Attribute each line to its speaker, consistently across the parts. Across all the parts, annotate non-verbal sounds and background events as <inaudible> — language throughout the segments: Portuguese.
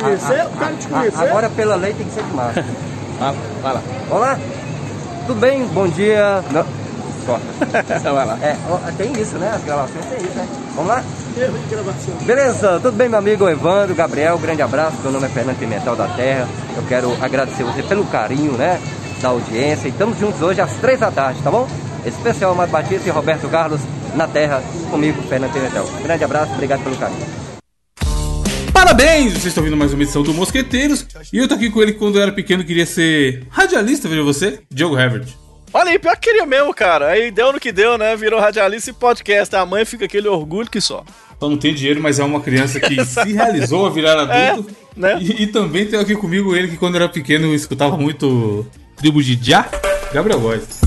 Speaker 1: conhecer, o cara te conhecer.
Speaker 2: Agora pela lei tem que ser de máscara. <laughs>
Speaker 3: Ah, vai lá.
Speaker 2: Vamos lá? Tudo bem? Bom dia. Não. <laughs>
Speaker 3: Vai lá.
Speaker 2: É, tem isso, né? As gravações tem isso, né? Vamos lá? Beleza, tudo bem, meu amigo Evandro, Gabriel? Grande abraço. Meu nome é Fernando Pimentel da Terra. Eu quero agradecer você pelo carinho, né? Da audiência. E estamos juntos hoje às três da tarde, tá bom? Especial Amado Batista e Roberto Carlos na Terra, comigo, Fernando Pimentel. Grande abraço, obrigado pelo carinho.
Speaker 3: Parabéns! Vocês estão ouvindo mais uma edição do Mosqueteiros. E eu tô aqui com ele quando eu era pequeno queria ser radialista, veja você, Diogo Herbert.
Speaker 4: Olha aí, pior que queria mesmo, cara. Aí deu no que deu, né? Virou radialista e podcast. A mãe fica aquele orgulho que só.
Speaker 3: Só não tem dinheiro, mas é uma criança que <laughs> se realizou a virar adulto.
Speaker 4: É, né?
Speaker 3: E, e também tem aqui comigo ele que quando era pequeno escutava muito tribo de Já, Gabriel Góes.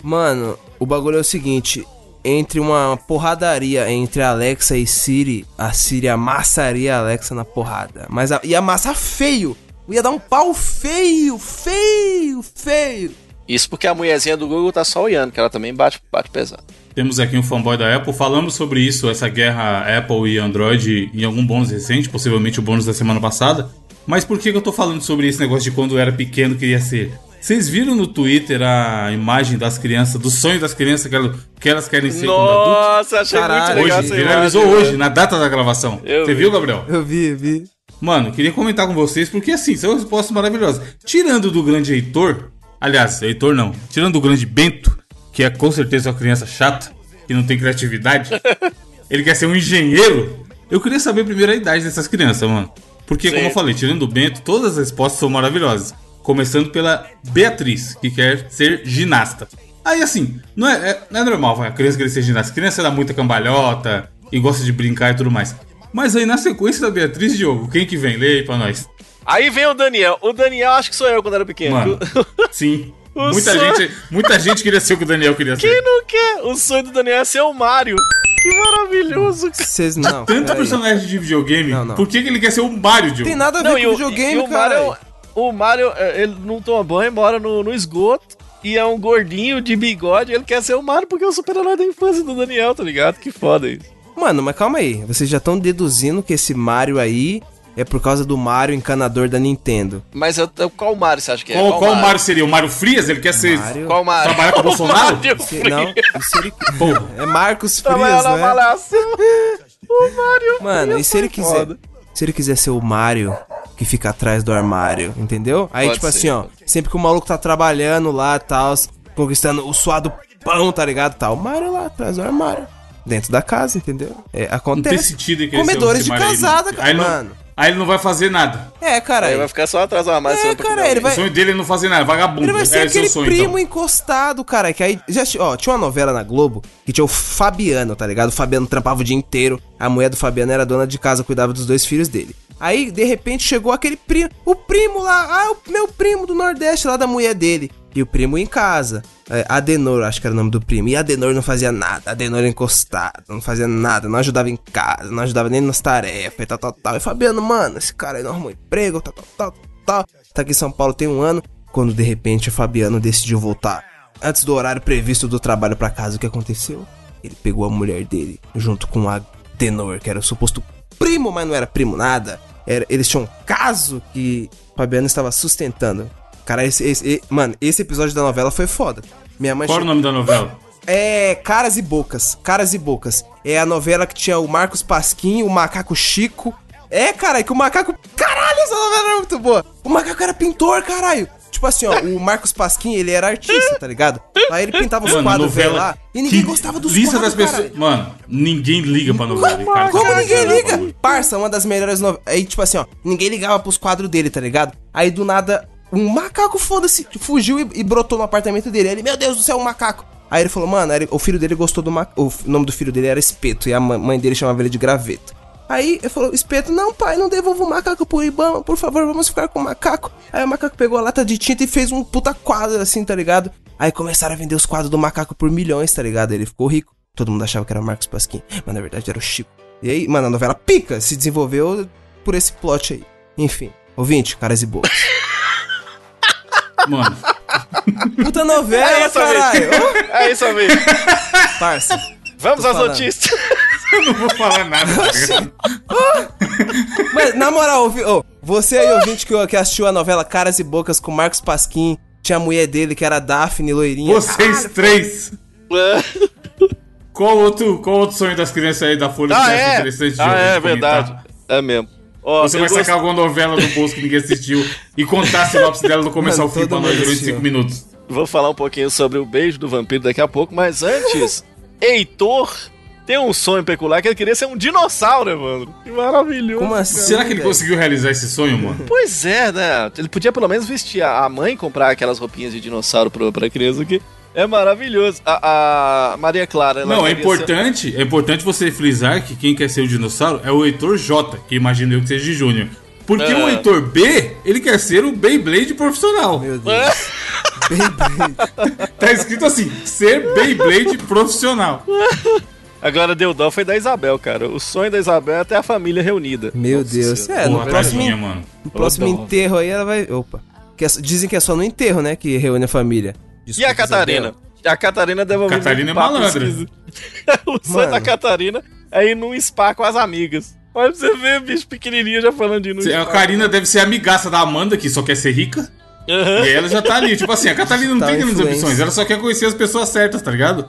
Speaker 5: Mano, o bagulho é o seguinte: entre uma porradaria entre Alexa e Siri, a Siri amassaria a Alexa na porrada. Mas a, ia amassar feio. Ia dar um pau feio, feio, feio.
Speaker 4: Isso porque a mulherzinha do Google tá só olhando, que ela também bate, bate pesado.
Speaker 3: Temos aqui um fanboy da Apple. Falamos sobre isso, essa guerra Apple e Android, em algum bônus recente, possivelmente o bônus da semana passada. Mas por que, que eu tô falando sobre esse negócio de quando eu era pequeno queria ser? Vocês viram no Twitter a imagem das crianças, do sonho das crianças que elas, que elas querem ser?
Speaker 4: Nossa, achei
Speaker 5: Caralho,
Speaker 4: muito legal
Speaker 3: Hoje,
Speaker 4: essa
Speaker 3: viralizou
Speaker 4: imagem,
Speaker 3: hoje,
Speaker 4: né?
Speaker 3: na data da gravação.
Speaker 4: Eu
Speaker 3: Você
Speaker 4: vi.
Speaker 3: viu, Gabriel?
Speaker 5: Eu vi, eu vi.
Speaker 3: Mano, queria comentar com vocês, porque assim, são respostas maravilhosas. Tirando do grande Heitor, aliás, Heitor não, tirando do grande Bento, que é com certeza uma criança chata, que não tem criatividade, <laughs> ele quer ser um engenheiro. Eu queria saber primeiro a idade dessas crianças, mano. Porque,
Speaker 4: Sim.
Speaker 3: como eu falei, tirando do Bento, todas as respostas são maravilhosas. Começando pela Beatriz, que quer ser ginasta. Aí, assim, não é, é- não é normal vai, a criança querer ser ginasta. A criança dá muita cambalhota e gosta de brincar e tudo mais. Mas aí, na sequência da Beatriz, Diogo, quem que vem? Lê aí pra nós.
Speaker 4: Aí vem o Daniel. O Daniel acho que sou eu quando era pequeno.
Speaker 3: Mano, <laughs> sim.
Speaker 4: O
Speaker 3: Muita
Speaker 4: sonho-
Speaker 3: gente, muita gente queria ser o que o Daniel queria
Speaker 4: Quem
Speaker 3: ser.
Speaker 4: não quer? O sonho do Daniel é ser o Mario. Que maravilhoso, cara.
Speaker 5: Vocês não.
Speaker 3: Tanta
Speaker 5: peraí.
Speaker 3: personagem de videogame,
Speaker 5: Não, não.
Speaker 3: por que, que ele quer ser o Mario, Diogo?
Speaker 5: Tem nada a ver
Speaker 4: Não,
Speaker 5: com
Speaker 4: o,
Speaker 5: videogame,
Speaker 4: e o
Speaker 5: cara.
Speaker 4: Mario, o Mario, é, ele não toma banho, mora no, no esgoto. E é um gordinho de bigode. Ele quer ser o Mario porque é o super-herói da infância do Daniel, tá ligado? Que foda isso.
Speaker 5: Mano, mas calma aí. Vocês já estão deduzindo que esse Mario aí é por causa do Mario encanador da Nintendo.
Speaker 4: Mas eu, eu- qual Mario você acha que é?
Speaker 3: Qual, qual Mario seria? O Mario Frias? Ele quer ser.
Speaker 5: Mario?
Speaker 4: Qual Mario?
Speaker 3: Trabalhar com o <laughs> Bolsonaro?
Speaker 4: Mario
Speaker 5: Se-
Speaker 4: Frias.
Speaker 5: não, se ele... É Marcos
Speaker 4: Trabalhar
Speaker 5: Frias,
Speaker 4: na
Speaker 5: né?
Speaker 4: malhação. O Mario
Speaker 5: Mano,
Speaker 4: Frias
Speaker 5: e se ele
Speaker 4: foi
Speaker 5: quiser.
Speaker 4: foda.
Speaker 5: Se ele quiser ser o Mario que fica atrás do armário, entendeu? Aí,
Speaker 4: Pode
Speaker 5: tipo
Speaker 4: ser,
Speaker 5: assim, ó, sempre que o maluco tá trabalhando lá e tal, conquistando o suado pão, tá ligado? Tá o Mario lá atrás do armário. Dentro da casa, entendeu? É,
Speaker 3: Não tem
Speaker 5: acontece.
Speaker 3: sentido ser
Speaker 5: Comedores de casada, cara,
Speaker 3: Aí
Speaker 5: mano.
Speaker 3: Aí ele não vai fazer nada.
Speaker 5: É, cara.
Speaker 4: Aí vai ficar só atrás do armário.
Speaker 5: É, cara, ele
Speaker 3: O
Speaker 5: vai-
Speaker 3: sonho dele é não fazer nada, vagabundo.
Speaker 5: Ele vai ser
Speaker 3: é
Speaker 5: aquele
Speaker 3: sonho,
Speaker 5: primo
Speaker 3: então.
Speaker 5: encostado, cara. Que aí. Já, ó, tinha uma novela na Globo que tinha o Fabiano, tá ligado? O Fabiano trampava o dia inteiro. A mulher do Fabiano era dona de casa, cuidava dos dois filhos dele. Aí, de repente, chegou aquele primo. O primo lá, ah, o meu primo do Nordeste, lá da mulher dele. E o primo em casa. É, Adenor, acho que era o nome do primo. E Adenor não fazia nada. Adenor encostado, não fazia nada. Não ajudava em casa, não ajudava nem nas tarefas e tal, tal, tal. E Fabiano, mano, esse cara aí não arrumou emprego, tal, tal, tal, tal. Tá aqui em São Paulo tem um ano. Quando de repente o Fabiano decidiu voltar antes do horário previsto do trabalho pra casa, o que aconteceu? Ele pegou a mulher dele junto com a Denor, que era o suposto primo, mas não era primo nada. Era, eles tinham um caso que Fabiano estava sustentando. Cara, esse, esse- mano, esse episódio da novela foi foda. Minha mãe
Speaker 3: Qual o nome da novela?
Speaker 5: é Caras e Bocas. Caras e Bocas. É a novela que tinha o Marcos Pasquim, o Macaco Chico. É, caralho, que o macaco. Caralho, essa novela era muito boa. O macaco era pintor, caralho. Tipo assim, ó, o Marcos Pasquim, ele era artista, tá ligado? Aí ele pintava os
Speaker 3: Mano,
Speaker 5: quadros
Speaker 3: novela.
Speaker 5: lá. E ninguém
Speaker 3: que
Speaker 5: gostava dos
Speaker 3: lista
Speaker 5: quadros,
Speaker 3: das pessoas. Mano, ninguém liga pra novela. cara.
Speaker 5: Como
Speaker 3: Tá
Speaker 5: ninguém
Speaker 3: cagando,
Speaker 5: liga? Parça, uma das melhores novelas. Aí, tipo assim, ó, ninguém ligava pros quadros dele, tá ligado? Aí do nada, um macaco, foda-se, fugiu e, e brotou no apartamento dele. Aí ele, meu Deus do céu, um macaco. Aí ele falou, mano, ele- o filho dele gostou do macaco. O nome do filho dele era Espeto, e a mãe dele chamava ele de Graveto. Aí ele falou, Espeto, não, pai, não devolva o macaco pro Ibama, por favor, vamos ficar com o macaco. Aí o macaco pegou a lata de tinta e fez um puta quadro assim, tá ligado? Aí começaram a vender os quadros do macaco por milhões, tá ligado? Ele ficou rico. Todo mundo achava que era Marcos Pasquim, mas na verdade era o Chico. E aí, mano, a novela pica se desenvolveu por esse plot aí. Enfim, ouvinte, caras e boas. <laughs>
Speaker 3: Mano,
Speaker 5: Puta novela,
Speaker 4: É isso,
Speaker 5: caralho!
Speaker 4: É isso, amigo.
Speaker 5: parça.
Speaker 4: Vamos às
Speaker 5: falando.
Speaker 4: notícias.
Speaker 3: Eu não vou falar nada. tá ligado?
Speaker 5: Mas, na moral, ouvi- ô, você aí, ouvinte, que, que assistiu a novela Caras e Bocas com Marcos Pasquim, tinha a mulher dele, que era Daphne, loirinha.
Speaker 3: Vocês três. Qual outro, qual outro sonho das crianças aí da Folha que
Speaker 4: Ah,
Speaker 3: acha
Speaker 4: é?
Speaker 3: interessante de
Speaker 4: Ah, é
Speaker 3: comentar?
Speaker 4: verdade. É mesmo. Ó,
Speaker 3: Você vai
Speaker 4: gost-
Speaker 3: sacar alguma novela do bolso que ninguém assistiu e contar a sinopse dela do começo
Speaker 5: Mano,
Speaker 3: ao fim pra nós durante
Speaker 5: assistiu.
Speaker 3: 5 minutos.
Speaker 4: Vou falar um pouquinho sobre o beijo do vampiro daqui a pouco, mas antes, Heitor tem um sonho peculiar que ele queria ser um dinossauro, Evandro. Que maravilhoso.
Speaker 5: Como assim?
Speaker 3: Será que ele
Speaker 5: velho?
Speaker 3: conseguiu realizar esse sonho, mano?
Speaker 4: Pois é, né? Ele podia pelo menos vestir a mãe comprar aquelas roupinhas de dinossauro pro, pra criança aqui. É maravilhoso. A, a Maria Clara, ela
Speaker 3: Não, é importante, é importante você frisar que quem quer ser o dinossauro é o Heitor J, que imagino eu que seja de Júnior. Porque
Speaker 4: É.
Speaker 3: o Heitor B, ele quer ser o Beyblade profissional.
Speaker 5: Meu
Speaker 4: ser-
Speaker 5: Deus. <laughs> Beyblade.
Speaker 3: Tá escrito assim, ser Beyblade profissional. <laughs>
Speaker 4: Agora deu dó foi da Isabel, cara. O sonho da Isabel é ter a família reunida.
Speaker 5: Meu
Speaker 4: Nossa
Speaker 5: Deus.
Speaker 4: Senhora.
Speaker 5: É, no próximo,
Speaker 3: tadinha, mano.
Speaker 5: no próximo enterro aí ela vai. Opa. Que é- dizem que é só no enterro, né? Que reúne a família.
Speaker 4: E a
Speaker 5: Desculpa,
Speaker 4: Catarina?
Speaker 5: Isabel.
Speaker 4: A Catarina deve ouvir
Speaker 3: Catarina é malandra. <laughs>
Speaker 4: o sonho
Speaker 5: Mano.
Speaker 4: da Catarina é ir num spa com as amigas. Olha pra você ver, bicho pequenininho já falando de
Speaker 3: A. Karina deve ser amigaça da Amanda, que só quer ser rica.
Speaker 4: Aham.
Speaker 3: E ela já tá ali. Tipo assim, a Catarina não
Speaker 5: Tá
Speaker 3: tem grandes ambições, ela só quer conhecer as pessoas certas, tá ligado?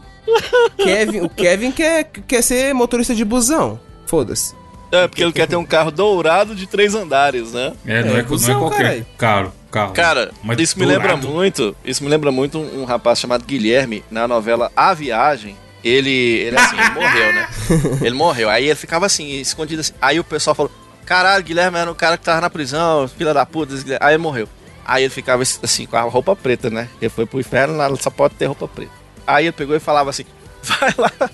Speaker 5: Kevin, o Kevin quer, quer ser motorista de busão. Foda-se.
Speaker 4: É, porque ele quer ter um carro dourado de três andares, né?
Speaker 3: É, não
Speaker 5: É,
Speaker 3: é, co- não é qualquer carro.
Speaker 4: Cara,
Speaker 3: Mas
Speaker 4: isso me
Speaker 3: dourado.
Speaker 4: lembra muito. Isso me lembra muito um, um rapaz chamado Guilherme na novela A Viagem. Ele, ele assim, ele morreu, né? <laughs> Ele morreu. Aí ele ficava assim, escondido assim. Aí o pessoal falou: Caralho, Guilherme era o cara que tava na prisão, filha da puta. esse Guilherme." Aí ele morreu. Aí ele ficava assim, com a roupa preta, né? Ele foi pro inferno, lá só pode ter roupa preta. Aí ele pegou e falava assim: <laughs> Vai lá,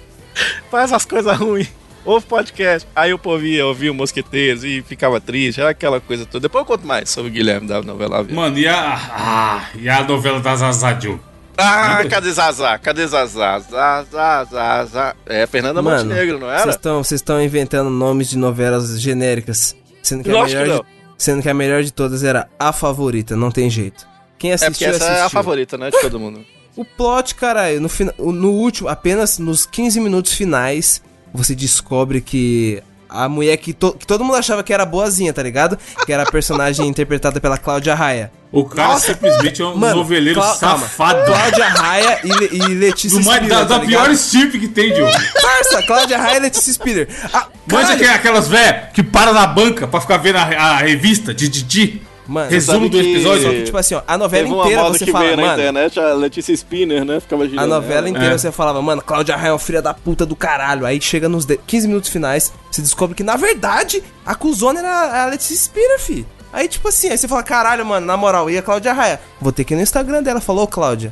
Speaker 4: faz as coisas ruins. Ouve podcast. Aí o povo ia ouvir o Mosqueteiros e ficava triste, era aquela coisa toda. Depois eu conto mais sobre o Guilherme da novela A.
Speaker 3: Mano, e a. Ah, e a novela da Zazá Joe?
Speaker 4: Ah, cadê Zazá? Cadê Zazá? Zazá, Zazá. É Fernanda
Speaker 5: Mano,
Speaker 4: Montenegro, não era?
Speaker 5: vocês estão inventando nomes de novelas genéricas. Sendo que, a
Speaker 4: Lógico
Speaker 5: melhor
Speaker 4: que
Speaker 5: de, sendo que a melhor de todas era a favorita, não tem jeito. Quem
Speaker 4: É porque
Speaker 5: assistiu,
Speaker 4: essa
Speaker 5: assistiu.
Speaker 4: é a favorita, né, de todo mundo. <laughs>
Speaker 5: O plot, caralho, no, fina- no último, apenas nos 15 minutos finais, você descobre que a mulher que, to- que todo mundo achava que era boazinha, tá ligado? Que era a personagem <laughs> interpretada pela Cláudia Raia.
Speaker 3: O cara simplesmente é um
Speaker 5: Mano,
Speaker 3: noveleiro safado.
Speaker 5: Cláudia Raia e, Le- e Letícia
Speaker 3: Do mais,
Speaker 5: Spiller,
Speaker 3: da,
Speaker 5: tá
Speaker 3: da pior strip que tem, Diogo.
Speaker 5: Parça, Cláudia Raia e Letícia Spiller. Ah,
Speaker 3: Manja
Speaker 5: caralho.
Speaker 3: que é aquelas véia que para na banca pra ficar vendo a, a revista de Didi.
Speaker 5: Mano,
Speaker 3: Resumo do
Speaker 4: que-
Speaker 3: episódio.
Speaker 5: Só que, tipo assim, ó, a novela
Speaker 4: Teve
Speaker 5: inteira você
Speaker 4: que
Speaker 5: fala,
Speaker 4: veio na
Speaker 5: mano.
Speaker 4: internet, a Letícia Spinner, né? Ficava girando.
Speaker 5: A novela
Speaker 4: ela.
Speaker 5: inteira
Speaker 3: É.
Speaker 5: você falava, mano, Cláudia Raia é uma filha da puta do caralho. Aí chega nos de- 15 minutos finais, você descobre que, na verdade, a cuzona era a Letícia Spira, fi. Aí, tipo assim, aí você fala, caralho, mano, na moral, e a Cláudia Raia? Vou ter que ir no Instagram dela. Falou, Cláudia.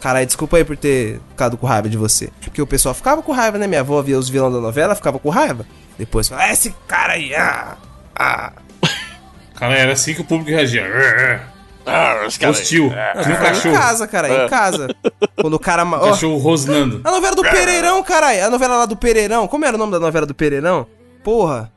Speaker 5: Caralho, desculpa aí por ter ficado com raiva de você. Porque o pessoal ficava com raiva, né? Minha avó via os vilões da novela, ficava com raiva. Depois fala, ah, esse cara aí, ah, ah. <laughs>
Speaker 3: Cara, era assim que o público reagia. É,
Speaker 4: Ah, os
Speaker 3: é.
Speaker 4: caras-
Speaker 3: Hostil.
Speaker 4: É.
Speaker 3: Que nem um
Speaker 5: Em
Speaker 3: cachorro.
Speaker 5: casa, cara, em casa. <laughs> Quando o cara. ma- ó,
Speaker 3: Cachorro rosnando.
Speaker 5: A novela do Pereirão, caralho. A novela lá do Pereirão. Como era o nome da novela do Pereirão? Porra.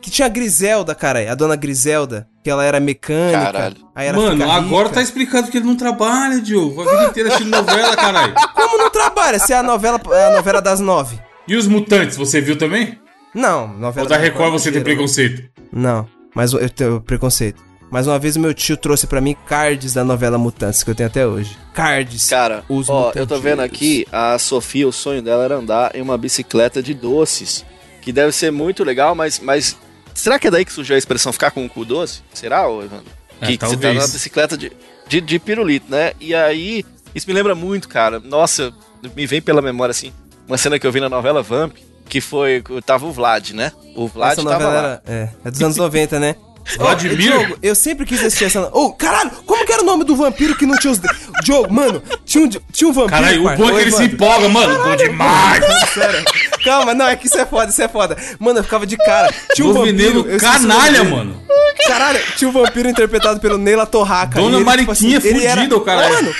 Speaker 5: Que tinha a Griselda, caralho. A dona Griselda. Que ela era mecânica.
Speaker 4: Caralho.
Speaker 5: Aí ela
Speaker 3: Mano,
Speaker 5: fica
Speaker 3: agora
Speaker 5: rica.
Speaker 3: tá explicado que ele não trabalha, Diogo. A vida inteira assistindo novela, caralho. <laughs>
Speaker 5: Como não trabalha? Se é a novela, a novela das nove.
Speaker 3: E os mutantes, você viu também?
Speaker 5: Não, novela
Speaker 3: Ou da Record você tem
Speaker 5: gerou.
Speaker 3: preconceito?
Speaker 5: Não, mas eu tenho preconceito. Mas uma vez o meu tio trouxe pra mim cards da novela Mutantes, que eu tenho até hoje. Cards.
Speaker 4: Cara,
Speaker 5: Os
Speaker 4: ó, eu tô vendo aqui, a Sofia, o sonho dela era andar em uma bicicleta de doces. Que deve ser muito legal, mas, mas será que é daí que surgiu a expressão ficar com o cu doce? Será, ô Evandro?
Speaker 3: É,
Speaker 4: que que você tá numa bicicleta de, de, de pirulito, né? E aí, isso me lembra muito, cara. Nossa, me vem pela memória, assim, uma cena que eu vi na novela Vamp, que foi, tava o Vlad, né? O Vlad
Speaker 5: Essa
Speaker 4: tava
Speaker 5: novela
Speaker 4: lá.
Speaker 5: é, é dos anos 90, né?
Speaker 3: Vladimir?
Speaker 5: Diogo, eu sempre quis assistir essa. Ô, caralho, como que era o nome do vampiro que não tinha os. Diogo, mano, tinha um, tinha um vampiro.
Speaker 3: Caralho, o bom é que ele se empolga, mano. Bom demais.
Speaker 5: Sério. <laughs> Calma, não, é que isso é foda, isso é foda. Mano, eu ficava de cara. Tinha um vampiro.
Speaker 3: canalha, mano.
Speaker 5: Caralho, tinha um vampiro interpretado pelo Neila Torraca.
Speaker 3: Dona
Speaker 5: ele,
Speaker 3: Mariquinha
Speaker 5: ele era-
Speaker 3: fudida, o caralho.
Speaker 5: Mano,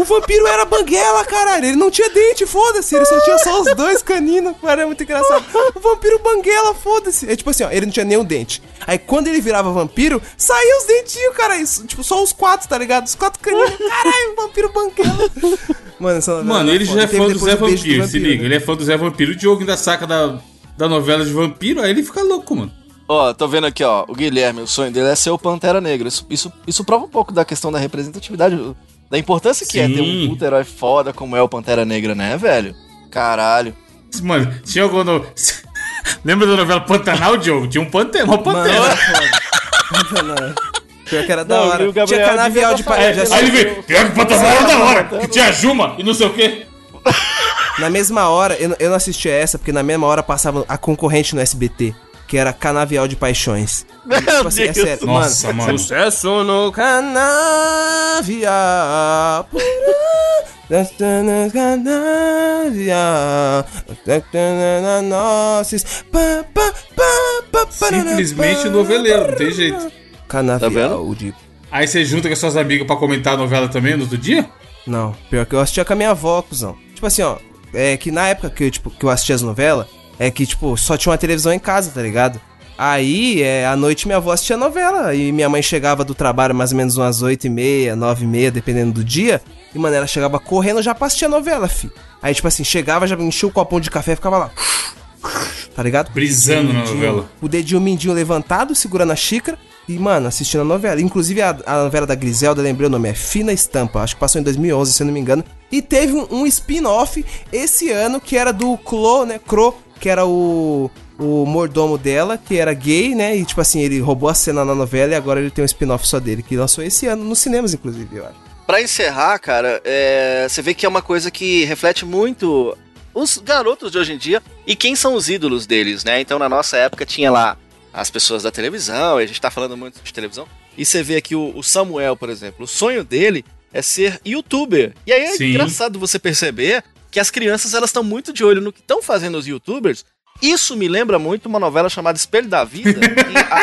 Speaker 5: o vampiro era banguela, caralho. Ele não tinha dente, foda-se. Ele só tinha só os dois caninos. Cara, é muito engraçado. O vampiro banguela, foda-se. É tipo assim, ó, ele não tinha nenhum dente. Aí quando ele virava vampiro, saía os dentinhos, cara. Isso, tipo, só os quatro, tá ligado? Os quatro caninos. Caralho, vampiro banguela. Mano, essa novela
Speaker 3: Mano, ele já é fã do Zé
Speaker 5: o beijo do
Speaker 3: Vampiro, se
Speaker 5: vampiro,
Speaker 3: liga.
Speaker 5: né?
Speaker 3: Ele é fã do Zé Vampiro. O Diogo ainda saca da, da novela de vampiro, aí ele fica louco, mano.
Speaker 4: Ó, tô vendo aqui, ó. O Guilherme, o sonho dele é ser o Pantera Negra. Isso, isso, isso prova um pouco da questão da representatividade, da importância que é ter
Speaker 3: Sim.
Speaker 4: um puta herói foda como é o Pantera Negra, né, velho? Caralho.
Speaker 3: Mano, tinha algum. No... <laughs> Lembra da novela Pantanal, Diogo? Tinha um pantera, uma
Speaker 5: Mano,
Speaker 3: pantera.
Speaker 5: Pantanal. Pior que era da
Speaker 4: Não,
Speaker 5: hora.
Speaker 4: o Gabriel
Speaker 5: Tinha canavial de já
Speaker 3: Aí ele
Speaker 5: assisti-
Speaker 3: veio, pior que Pantanal era da hora, que tinha Juma e não sei o quê.
Speaker 5: Na mesma hora, eu, não- eu não assistia essa, porque na mesma hora passava a concorrente no SBT, que era Canavial de Paixões.
Speaker 4: Meu
Speaker 5: Tipo assim, é sério.
Speaker 3: Nossa, mano.
Speaker 5: Sucesso no canavial.
Speaker 3: Simplesmente noveleiro, não tem jeito.
Speaker 5: Canavial
Speaker 4: Tá
Speaker 5: de.
Speaker 3: Aí você junta com as suas amigas pra comentar a novela também no outro dia?
Speaker 5: Não, pior que eu assistia com a minha avó, cuzão. Tipo assim, ó. É que na época que eu, tipo, que eu assistia as novelas, é que, tipo, só tinha uma televisão em casa, tá ligado? Aí, é, à noite minha avó assistia novela. E minha mãe chegava do trabalho mais ou menos umas 8 e meia, 9 e meia, dependendo do dia. E, mano, ela chegava correndo já pra assistir a novela, fi. Aí, tipo assim, chegava, já enchia o copão de café e ficava lá. Tá ligado?
Speaker 3: Brisando na novela.
Speaker 5: O dedinho mindinho levantado, segurando a xícara. E, mano, assistindo a novela. Inclusive, a, a novela da Griselda, lembrei o nome, é Fina Estampa. Acho que passou em 2011, se eu não me engano. E teve um, um spin-off esse ano, que era do Clo, né? Cro, que era o, o mordomo dela, que era gay, né? E, tipo assim, ele roubou a cena na novela e agora ele tem um spin-off só dele, que lançou esse ano, nos cinemas, inclusive, eu acho.
Speaker 4: Pra encerrar, cara, é, você vê que é uma coisa que reflete muito os garotos de hoje em dia e quem são os ídolos deles, né? Então, na nossa época, tinha lá as pessoas da televisão, e a gente tá falando muito de televisão, e você vê aqui o, o Samuel, por exemplo, o sonho dele é ser youtuber. E aí é
Speaker 3: Sim.
Speaker 4: engraçado você perceber que as crianças elas estão muito de olho no que estão fazendo os youtubers. Isso me lembra muito uma novela chamada Espelho da Vida, <laughs> e a,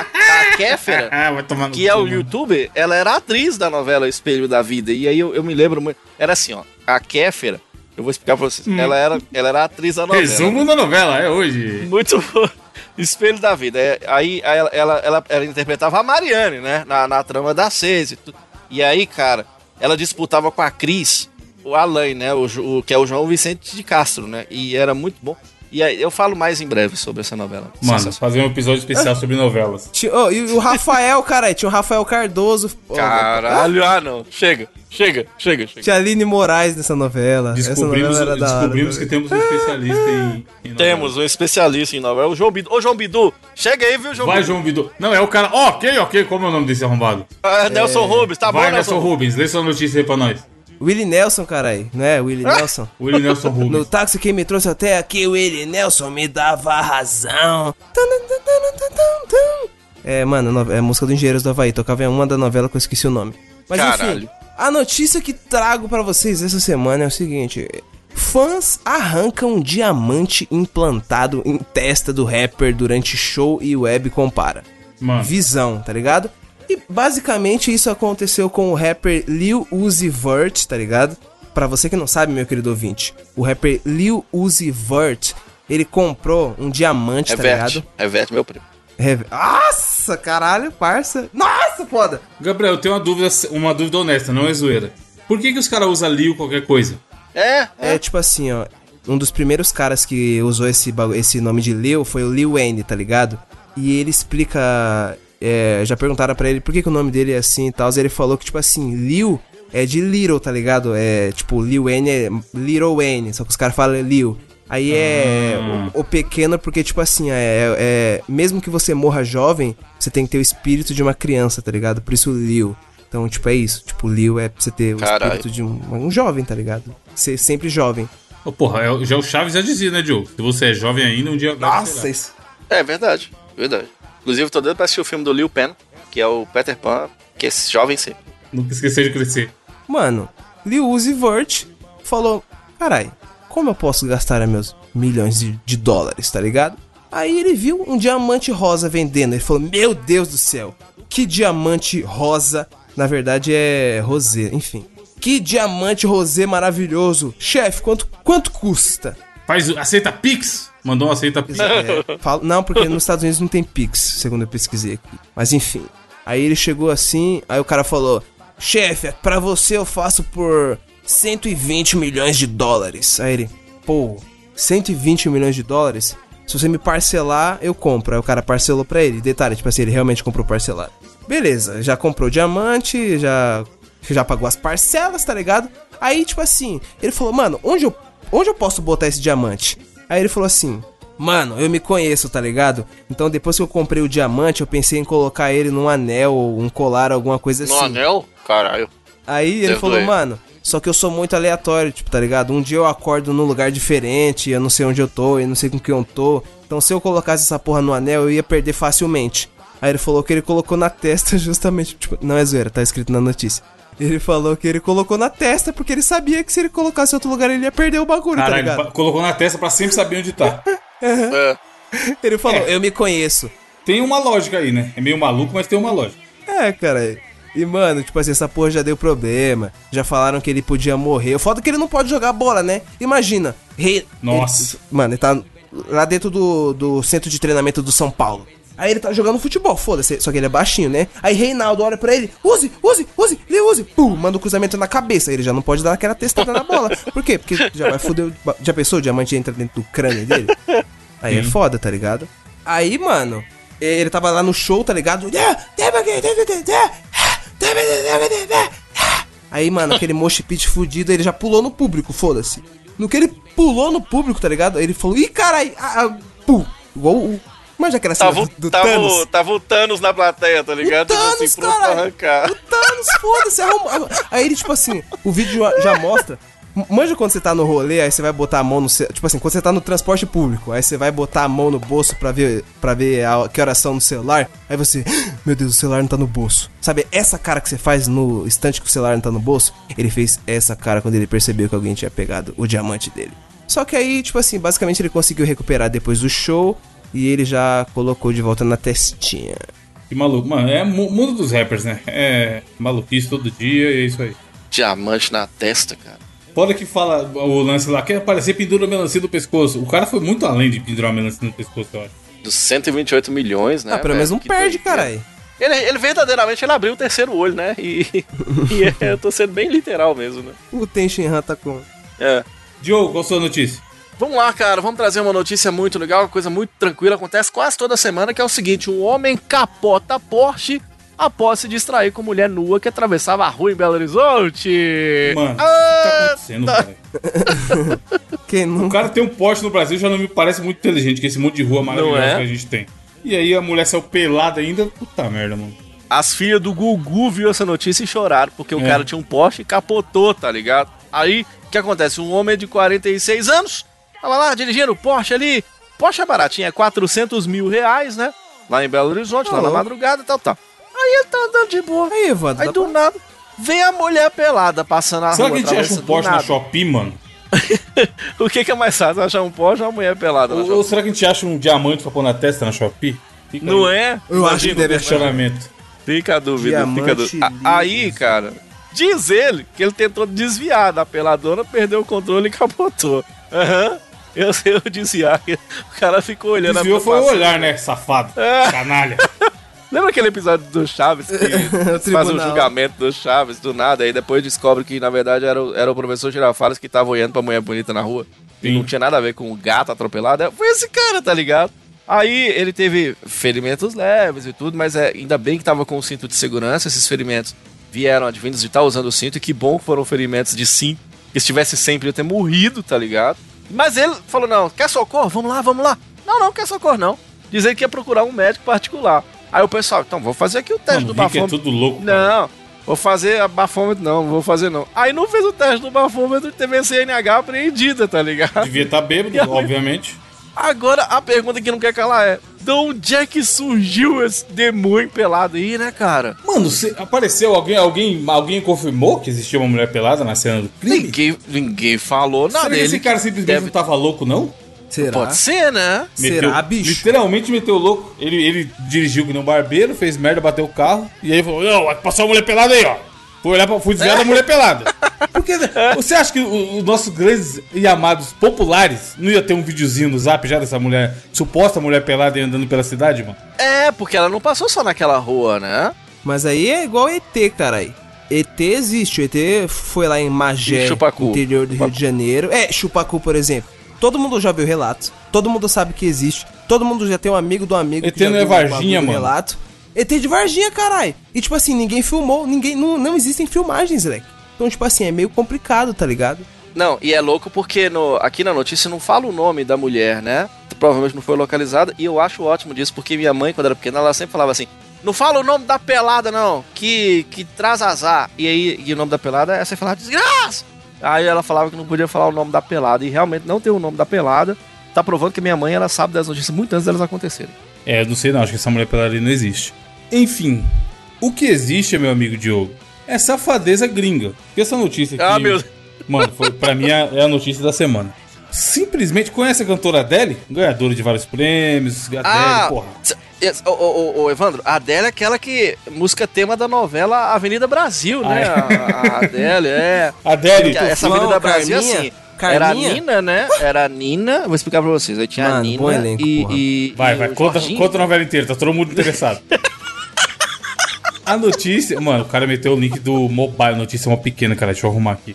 Speaker 4: a Kéfera,
Speaker 3: Ah,
Speaker 4: que é o
Speaker 3: mano.
Speaker 4: youtuber, ela era atriz da novela Espelho da Vida. E aí eu, eu me lembro muito. Era assim, ó. A Kéfera, eu vou explicar pra vocês. Ela, era, ela era atriz da novela.
Speaker 3: Resumo da novela, é hoje.
Speaker 4: Muito bom. <laughs> Espelho da Vida. É, aí ela, ela, ela, ela interpretava a Mariane, né? Na, na trama da Seis e tudo. E aí, cara, ela disputava com a Cris, o Alain, né? O, o- que é o João Vicente de Castro, né? E era muito bom. E aí, eu falo mais em breve sobre essa novela.
Speaker 3: Mano, fazer um episódio especial sobre novelas.
Speaker 5: Oh, e o Rafael, caralho, tinha o Rafael Cardoso.
Speaker 4: Caralho, ah não. Chega, chega, chega, chega.
Speaker 5: Tinha Aline Moraes nessa novela. Essa
Speaker 3: Descobrimos,
Speaker 5: novela era da hora.
Speaker 3: descobrimos que temos um especialista em, em novelas.
Speaker 4: Temos um especialista em novela, o João Bidu. Ô, João Bidu, chega aí, viu, João
Speaker 3: Vai,
Speaker 4: Bidu?
Speaker 3: João Bidu. Não, é o cara. Ok, ok. Como é o nome desse arrombado?
Speaker 4: Ah, Nelson Rubens, tá
Speaker 3: Vai,
Speaker 4: bom,
Speaker 3: Nelson
Speaker 4: Nelson
Speaker 3: Rubens. Lê sua notícia aí pra nós.
Speaker 5: Willie Nelson, caralho, não é? Willie Nelson.
Speaker 3: Willie Nelson
Speaker 5: No
Speaker 3: Rubens.
Speaker 5: táxi quem me trouxe até aqui, Willie Nelson me dava razão. É, mano, no- é música do Engenheiros do Havaí. Tocava em uma da novela que eu esqueci o nome. Mas
Speaker 4: Caralho.
Speaker 5: enfim, a notícia que trago pra vocês essa semana é o seguinte: fãs arrancam um diamante implantado em testa do rapper durante show e web compara.
Speaker 3: Mano.
Speaker 5: Visão, tá ligado? E basicamente isso aconteceu com o rapper Lil Uzi Vert, tá ligado? Pra você que não sabe, meu querido ouvinte, o rapper Lil Uzi Vert, ele comprou um diamante, tá
Speaker 4: Reverte,
Speaker 5: ligado?
Speaker 4: reverte meu primo.
Speaker 5: Reve- Nossa, caralho, parça. Nossa, foda.
Speaker 3: Gabriel, eu tenho uma dúvida, uma dúvida honesta, não é zoeira. Por que, que os caras usam Lil qualquer coisa?
Speaker 4: É,
Speaker 5: É tipo assim, ó. Um dos primeiros caras que usou esse, esse nome de Lil foi o Lil Wayne, tá ligado? E ele explica. É, já perguntaram pra ele por que, que o nome dele é assim e tal. E ele falou que, tipo assim, Lil é de Little, tá ligado? É tipo, Lil Wayne é Little Wayne, só que os caras falam Lil. Aí é o, o pequeno, porque, tipo assim, é, é- Mesmo que você morra jovem, você tem que ter o espírito de uma criança, tá ligado? Por isso Lil. Então, tipo, é isso. Tipo, Lil é pra você ter o
Speaker 4: Caralho.
Speaker 5: espírito de um, um jovem, tá ligado? Ser sempre jovem.
Speaker 3: Ô, porra, é- já o Chaves já dizia, né, Diogo? Se você é jovem ainda, um dia. vai
Speaker 5: Nossa, isso.
Speaker 4: é verdade, verdade. Inclusive, tô doido pra assistir o filme do Lil Pen, que é o Peter Pan, que é esse jovem sempre.
Speaker 3: Nunca esquecer de crescer.
Speaker 5: Mano, Lil Uzi Vert falou: Carai, como eu posso gastar meus milhões de, de dólares, tá ligado? Aí ele viu um diamante rosa vendendo. Ele falou: Meu Deus do céu, que diamante rosa. Na verdade é rosé, enfim. Que diamante rosé maravilhoso. Chefe, quanto, quanto custa?
Speaker 3: Faz, aceita Pix? Mandou aceita Pix.
Speaker 5: É, não, porque nos Estados Unidos não tem Pix, segundo eu pesquisei aqui. Mas enfim. Aí ele chegou assim, aí o cara falou: Chefe, pra você eu faço por 120 milhões de dólares. Aí ele, pô, 120 milhões de dólares? Se você me parcelar, eu compro. Aí o cara parcelou pra ele. Detalhe, tipo assim, ele realmente comprou parcelado. Beleza, já comprou diamante, já, já pagou as parcelas, tá ligado? Aí, tipo assim, ele falou, mano, onde eu, onde eu posso botar esse diamante? Aí ele falou assim, mano, eu me conheço, tá ligado? Então depois que eu comprei o diamante, eu pensei em colocar ele num anel, ou um colar, alguma coisa
Speaker 4: No
Speaker 5: assim.
Speaker 4: anel? Caralho.
Speaker 5: Aí ele falou, mano, só que eu sou muito aleatório, tipo, tá ligado? Um dia eu acordo num lugar diferente, eu não sei onde eu tô, eu não sei com quem eu tô. Então se eu colocasse essa porra no anel, eu ia perder facilmente. Aí ele falou que ele colocou na testa <laughs> justamente, tipo, não é zoeira, tá escrito na notícia. Ele falou que ele colocou na testa porque ele sabia que se ele colocasse em outro lugar ele ia perder o bagulho, tá
Speaker 3: Caralho,
Speaker 5: ligado?
Speaker 3: pa- colocou na testa pra sempre saber onde tá. <laughs>
Speaker 4: É.
Speaker 5: Ele falou, eu me conheço.
Speaker 3: Tem uma lógica aí, né? É meio maluco, mas tem uma lógica.
Speaker 5: É, cara. E, mano, tipo assim, essa porra já deu problema. Já falaram que ele podia morrer. O foda é que ele não pode jogar bola, né? Imagina. Rei...
Speaker 3: Nossa.
Speaker 5: ele- mano, ele tá lá dentro do, do centro de treinamento do São Paulo. Aí ele tá jogando futebol, foda-se. Só que ele é baixinho, né? Aí Reinaldo olha pra ele. Use, use, use, ele use. Pum, manda o cruzamento na cabeça. Ele já não pode dar aquela testada na bola. Por quê? Porque já vai foder. Já pensou? O diamante entra dentro do crânio dele? Aí é foda, tá ligado? Aí, mano, ele tava lá no show, tá ligado? Aí, mano, aquele mosh pit fudido, ele já pulou no público, foda-se. No que ele pulou no público, tá ligado? Ele falou, ih, carai, ah, ah, pum. Igual o. Manja aquela cena
Speaker 4: Tava,
Speaker 5: do, do Thanos.
Speaker 4: tava o Thanos na plateia, tá ligado?
Speaker 5: O
Speaker 4: Tipo
Speaker 5: Thanos,
Speaker 4: assim, arrancar.
Speaker 5: O Thanos, foda-se, arrumou. Aí ele, tipo assim, o vídeo já- mostra. Manja quando você tá no rolê, aí você vai botar a mão no. Tipo assim, quando você tá no transporte público, aí você vai botar a mão no bolso pra ver, pra ver a, que horas são no celular. Aí você, "Ah, meu Deus, o celular não tá no bolso. Sabe, essa cara que você faz no instante que o celular não tá no bolso? Ele fez essa cara quando ele percebeu que alguém tinha pegado o diamante dele. Só que aí, tipo assim, basicamente ele conseguiu recuperar depois do show e ele já colocou de volta na testinha.
Speaker 3: Que maluco. Mano, é mu- mundo dos rappers, né? É maluquice todo dia e é isso aí.
Speaker 4: Diamante na testa, cara.
Speaker 3: Foda que fala o lance lá, quer aparecer pendura a melancia do pescoço. O cara foi muito além de pendurar a melancia no pescoço, eu acho.
Speaker 4: Dos 128 milhões, né?
Speaker 5: ah, pelo menos não perde, caralho.
Speaker 4: Ele, ele verdadeiramente ele abriu o terceiro olho, né? E, <laughs> e é, eu tô sendo bem literal mesmo, né?
Speaker 5: O Tenshinhan tá com.
Speaker 4: É.
Speaker 3: Diogo, qual a sua notícia?
Speaker 4: Vamos lá, cara, vamos trazer uma notícia muito legal, uma coisa muito tranquila, acontece quase toda semana, que é o seguinte, um homem capota Porsche após se distrair com mulher nua que atravessava a rua em Belo Horizonte.
Speaker 3: Mano, o que
Speaker 4: Ah,
Speaker 3: tá acontecendo, cara?
Speaker 5: Quem não.
Speaker 3: O cara tem um Porsche no Brasil já não me parece muito inteligente, que esse monte de rua maravilhosa
Speaker 4: é?
Speaker 3: que a gente tem. E aí a mulher saiu pelada ainda. Puta merda, mano.
Speaker 4: As filhas do Gugu viu essa notícia e choraram, porque o
Speaker 3: É.
Speaker 4: cara tinha um Porsche e capotou, tá ligado? Aí, o que acontece? Um homem de 46 anos, tava lá dirigindo o Porsche ali. Porsche é baratinho, é 400 mil reais, né? Lá em Belo Horizonte, lá na madrugada e tal, tal. Aí ele tá andando de boa.
Speaker 5: Aí, Evandro.
Speaker 4: Aí do
Speaker 5: pra-
Speaker 4: nessa, vem a mulher pelada passando na
Speaker 3: Será
Speaker 4: rua.
Speaker 3: que a gente acha um Porsche
Speaker 4: nada.
Speaker 3: Shopee, mano? <laughs>
Speaker 4: o que, que é mais fácil, achar um Porsche ou uma mulher pelada
Speaker 3: Ou, ou será que a gente acha um diamante pra pôr na testa na Shopee? Fica
Speaker 4: Não
Speaker 3: aí
Speaker 4: é?
Speaker 5: Eu acho que
Speaker 3: o
Speaker 5: deve achar.
Speaker 3: questionamento.
Speaker 4: Fica a dúvida,
Speaker 5: Diamante
Speaker 4: fica a dúvida. A- Aí, cara, diz ele que ele tentou desviar da peladona, perdeu o controle e capotou. Aham. Eu sei o desviar. O cara ficou olhando
Speaker 3: Desviou
Speaker 4: a
Speaker 3: foi o olhar, né, safado?
Speaker 4: É.
Speaker 3: Canalha. <laughs>
Speaker 4: Lembra aquele episódio do Chaves que faz <laughs> o
Speaker 5: tribunal.
Speaker 4: julgamento do Chaves do nada, aí depois descobre que na verdade era o, era o professor Girafales que tava olhando pra mulher bonita na rua e
Speaker 3: Sim.
Speaker 4: não tinha nada a ver com o gato atropelado. É, Foi esse cara, tá ligado? Aí ele teve ferimentos leves e tudo, mas é, ainda bem que tava com o cinto de segurança. Esses ferimentos vieram advindos de estar usando o cinto e que bom que foram ferimentos de cinto. Que se tivesse sempre ia ter morrido, tá ligado? Mas ele falou: não, quer socorro? Vamos lá, vamos lá. Não, não quer socorro, não. Dizer que ia procurar um médico particular. Aí o pessoal, então vou fazer aqui o teste
Speaker 3: Mano,
Speaker 4: do
Speaker 3: é
Speaker 4: bafômetro.
Speaker 3: tudo louco, cara.
Speaker 4: Não, vou fazer a bafômetro, não, não vou fazer não. Aí não fez o teste do bafômetro e teve a CNH apreendida, tá ligado?
Speaker 3: Devia estar bêbado, <laughs>
Speaker 4: E a-
Speaker 3: obviamente.
Speaker 4: Agora a pergunta que não quer calar é: de onde é que surgiu esse demônio pelado aí, né, cara?
Speaker 3: Mano, se apareceu alguém, alguém, alguém confirmou que existia uma mulher pelada na cena do crime?
Speaker 4: Ninguém, ninguém falou
Speaker 3: Será
Speaker 4: nada
Speaker 3: que esse cara simplesmente
Speaker 4: deve-
Speaker 3: não tava louco, não?
Speaker 5: Será?
Speaker 4: Pode ser, né?
Speaker 5: Será, bicho?
Speaker 3: Literalmente meteu louco. Ele, ele dirigiu que nem um barbeiro, fez merda, bateu o carro. E aí falou: Não, passou a mulher pelada aí, ó. Fui olhar pra, fui desviar da mulher pelada. <laughs> Porque você acha que o- os nossos grandes e amados populares não ia ter um videozinho no zap já dessa mulher, suposta mulher pelada e andando pela cidade, mano?
Speaker 4: É, porque ela não passou só naquela rua, né?
Speaker 5: Mas aí é igual ET, carai. ET existe. O ET foi lá em Magé,
Speaker 4: Chupacu.
Speaker 5: interior do Rio de Janeiro. É, Chupacu, por exemplo. todo mundo já viu relato, todo mundo sabe que existe, todo mundo já tem um amigo do amigo
Speaker 3: ET
Speaker 5: que já
Speaker 3: não é Varginha,
Speaker 5: do
Speaker 3: mano.
Speaker 5: relato. ET de Varginha, caralho. E tipo assim, ninguém filmou, ninguém não, não existem filmagens, leque. Então, tipo assim, é meio complicado, tá ligado?
Speaker 4: Não, e é louco porque no, aqui na notícia não fala o nome da mulher, né? Provavelmente não foi localizada. E eu acho ótimo disso, porque minha mãe, quando era pequena, ela sempre falava assim: não fala o nome da pelada, não, que, que traz azar. E aí, e o nome da pelada é você falar desgraça. Aí ela falava que não podia falar o nome da pelada. E realmente não tem o nome da pelada. Tá provando que minha mãe ela sabe das notícias muito antes delas acontecerem.
Speaker 3: É, eu não sei não, acho que essa mulher pela ali não existe. Enfim, o que existe, meu amigo Diogo, é safadeza gringa. Porque essa notícia aqui.
Speaker 4: Ah, meu
Speaker 3: Mano, foi, pra mim é é a notícia da semana. Simplesmente conhece a cantora Adele? Ganhadora de vários prêmios. Adele,
Speaker 4: Ah,
Speaker 3: porra.
Speaker 4: yes, ô, ô, ô, ô, Evandro, a Adele é aquela que. música tema da novela Avenida Brasil, né?
Speaker 3: Ah,
Speaker 4: A, a Adele, é.
Speaker 3: Adele,
Speaker 4: Essa Avenida Brasil,
Speaker 5: Carminha?
Speaker 4: assim. Era a
Speaker 5: Carminha?
Speaker 4: Nina, né? Era a Nina. Vou explicar pra vocês. Aí tinha a
Speaker 5: Mano,
Speaker 4: Nina
Speaker 5: bom elenco,
Speaker 4: e, e-
Speaker 3: Vai,
Speaker 4: e
Speaker 3: vai, conta,
Speaker 4: Jorginho.
Speaker 3: conta a novela inteira, tá todo mundo interessado. <laughs> A notícia, mano, o cara meteu o link do mobile, notícia é uma pequena, cara, deixa eu arrumar aqui.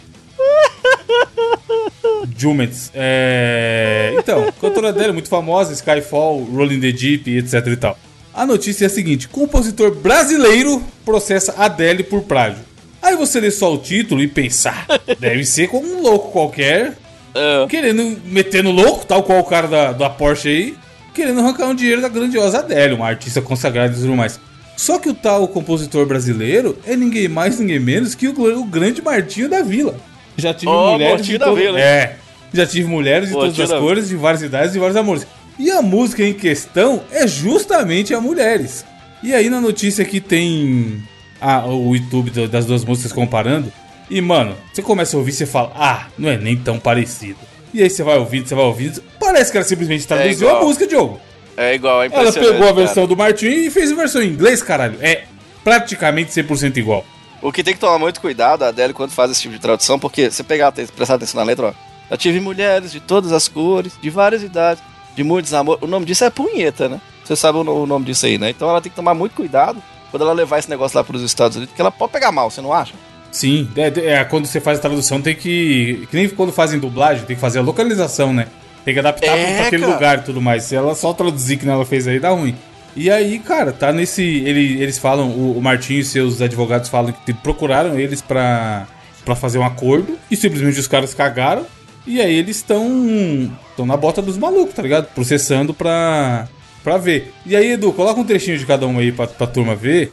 Speaker 3: Jumets, é... Então, cantora dela, muito famosa, Skyfall, Rolling the Deep, etc e tal. A notícia é a seguinte, compositor brasileiro processa Adele por plágio. Aí você lê só o título e pensar, deve ser como um louco qualquer,
Speaker 4: É.
Speaker 3: querendo meter no louco, tal qual o cara da, da Porsche aí, querendo arrancar um dinheiro da grandiosa Adele, uma artista consagrada e tudo mais. Só que o tal compositor brasileiro é ninguém mais, ninguém menos que o, o grande Martinho da Vila. Já tive
Speaker 4: Ó,
Speaker 3: mulheres
Speaker 4: Martinho
Speaker 3: de
Speaker 4: da
Speaker 3: todo-
Speaker 4: Vila?
Speaker 3: É, já tive mulheres de todas as
Speaker 4: da
Speaker 3: cores, de várias idades e vários amores. E a música em questão é justamente a Mulheres. E aí na notícia aqui tem a- o YouTube das duas músicas comparando. E, mano, você começa a ouvir e você fala, ah, não é nem tão parecido. E aí você vai ouvindo, você vai ouvindo. Parece que ela simplesmente traduziu a
Speaker 4: igual.
Speaker 3: música, Diogo.
Speaker 4: É igual, é
Speaker 3: Ela pegou a
Speaker 4: cara.
Speaker 3: versão do Martin e fez a versão em inglês, caralho. É praticamente 100% igual.
Speaker 4: O que tem que tomar muito cuidado, a Adele, quando faz esse tipo de tradução, porque você pegar, prestar atenção na letra, ó. Eu tive mulheres de todas as cores, de várias idades, de muitos amores. O nome disso é punheta, né? Você sabe o, no- o nome disso aí, né? Então ela tem que tomar muito cuidado quando ela levar esse negócio lá pros Estados Unidos, porque ela pode pegar mal, você não acha?
Speaker 3: Sim, é, é, quando você faz a tradução tem que. Que nem quando fazem dublagem, tem que fazer a localização, né? Tem que adaptar
Speaker 4: É,
Speaker 3: pra aquele
Speaker 4: cara.
Speaker 3: lugar e tudo mais. Se ela só traduzir que ela fez aí, dá ruim. E aí, cara, tá nesse. Ele, eles falam, o, o Martinho e seus advogados falam que procuraram eles pra, pra fazer um acordo e simplesmente os caras cagaram. E aí eles estão. estão na bota dos malucos, tá ligado? Processando pra. pra ver. E aí, Edu, coloca um trechinho de cada um aí pra, pra turma ver.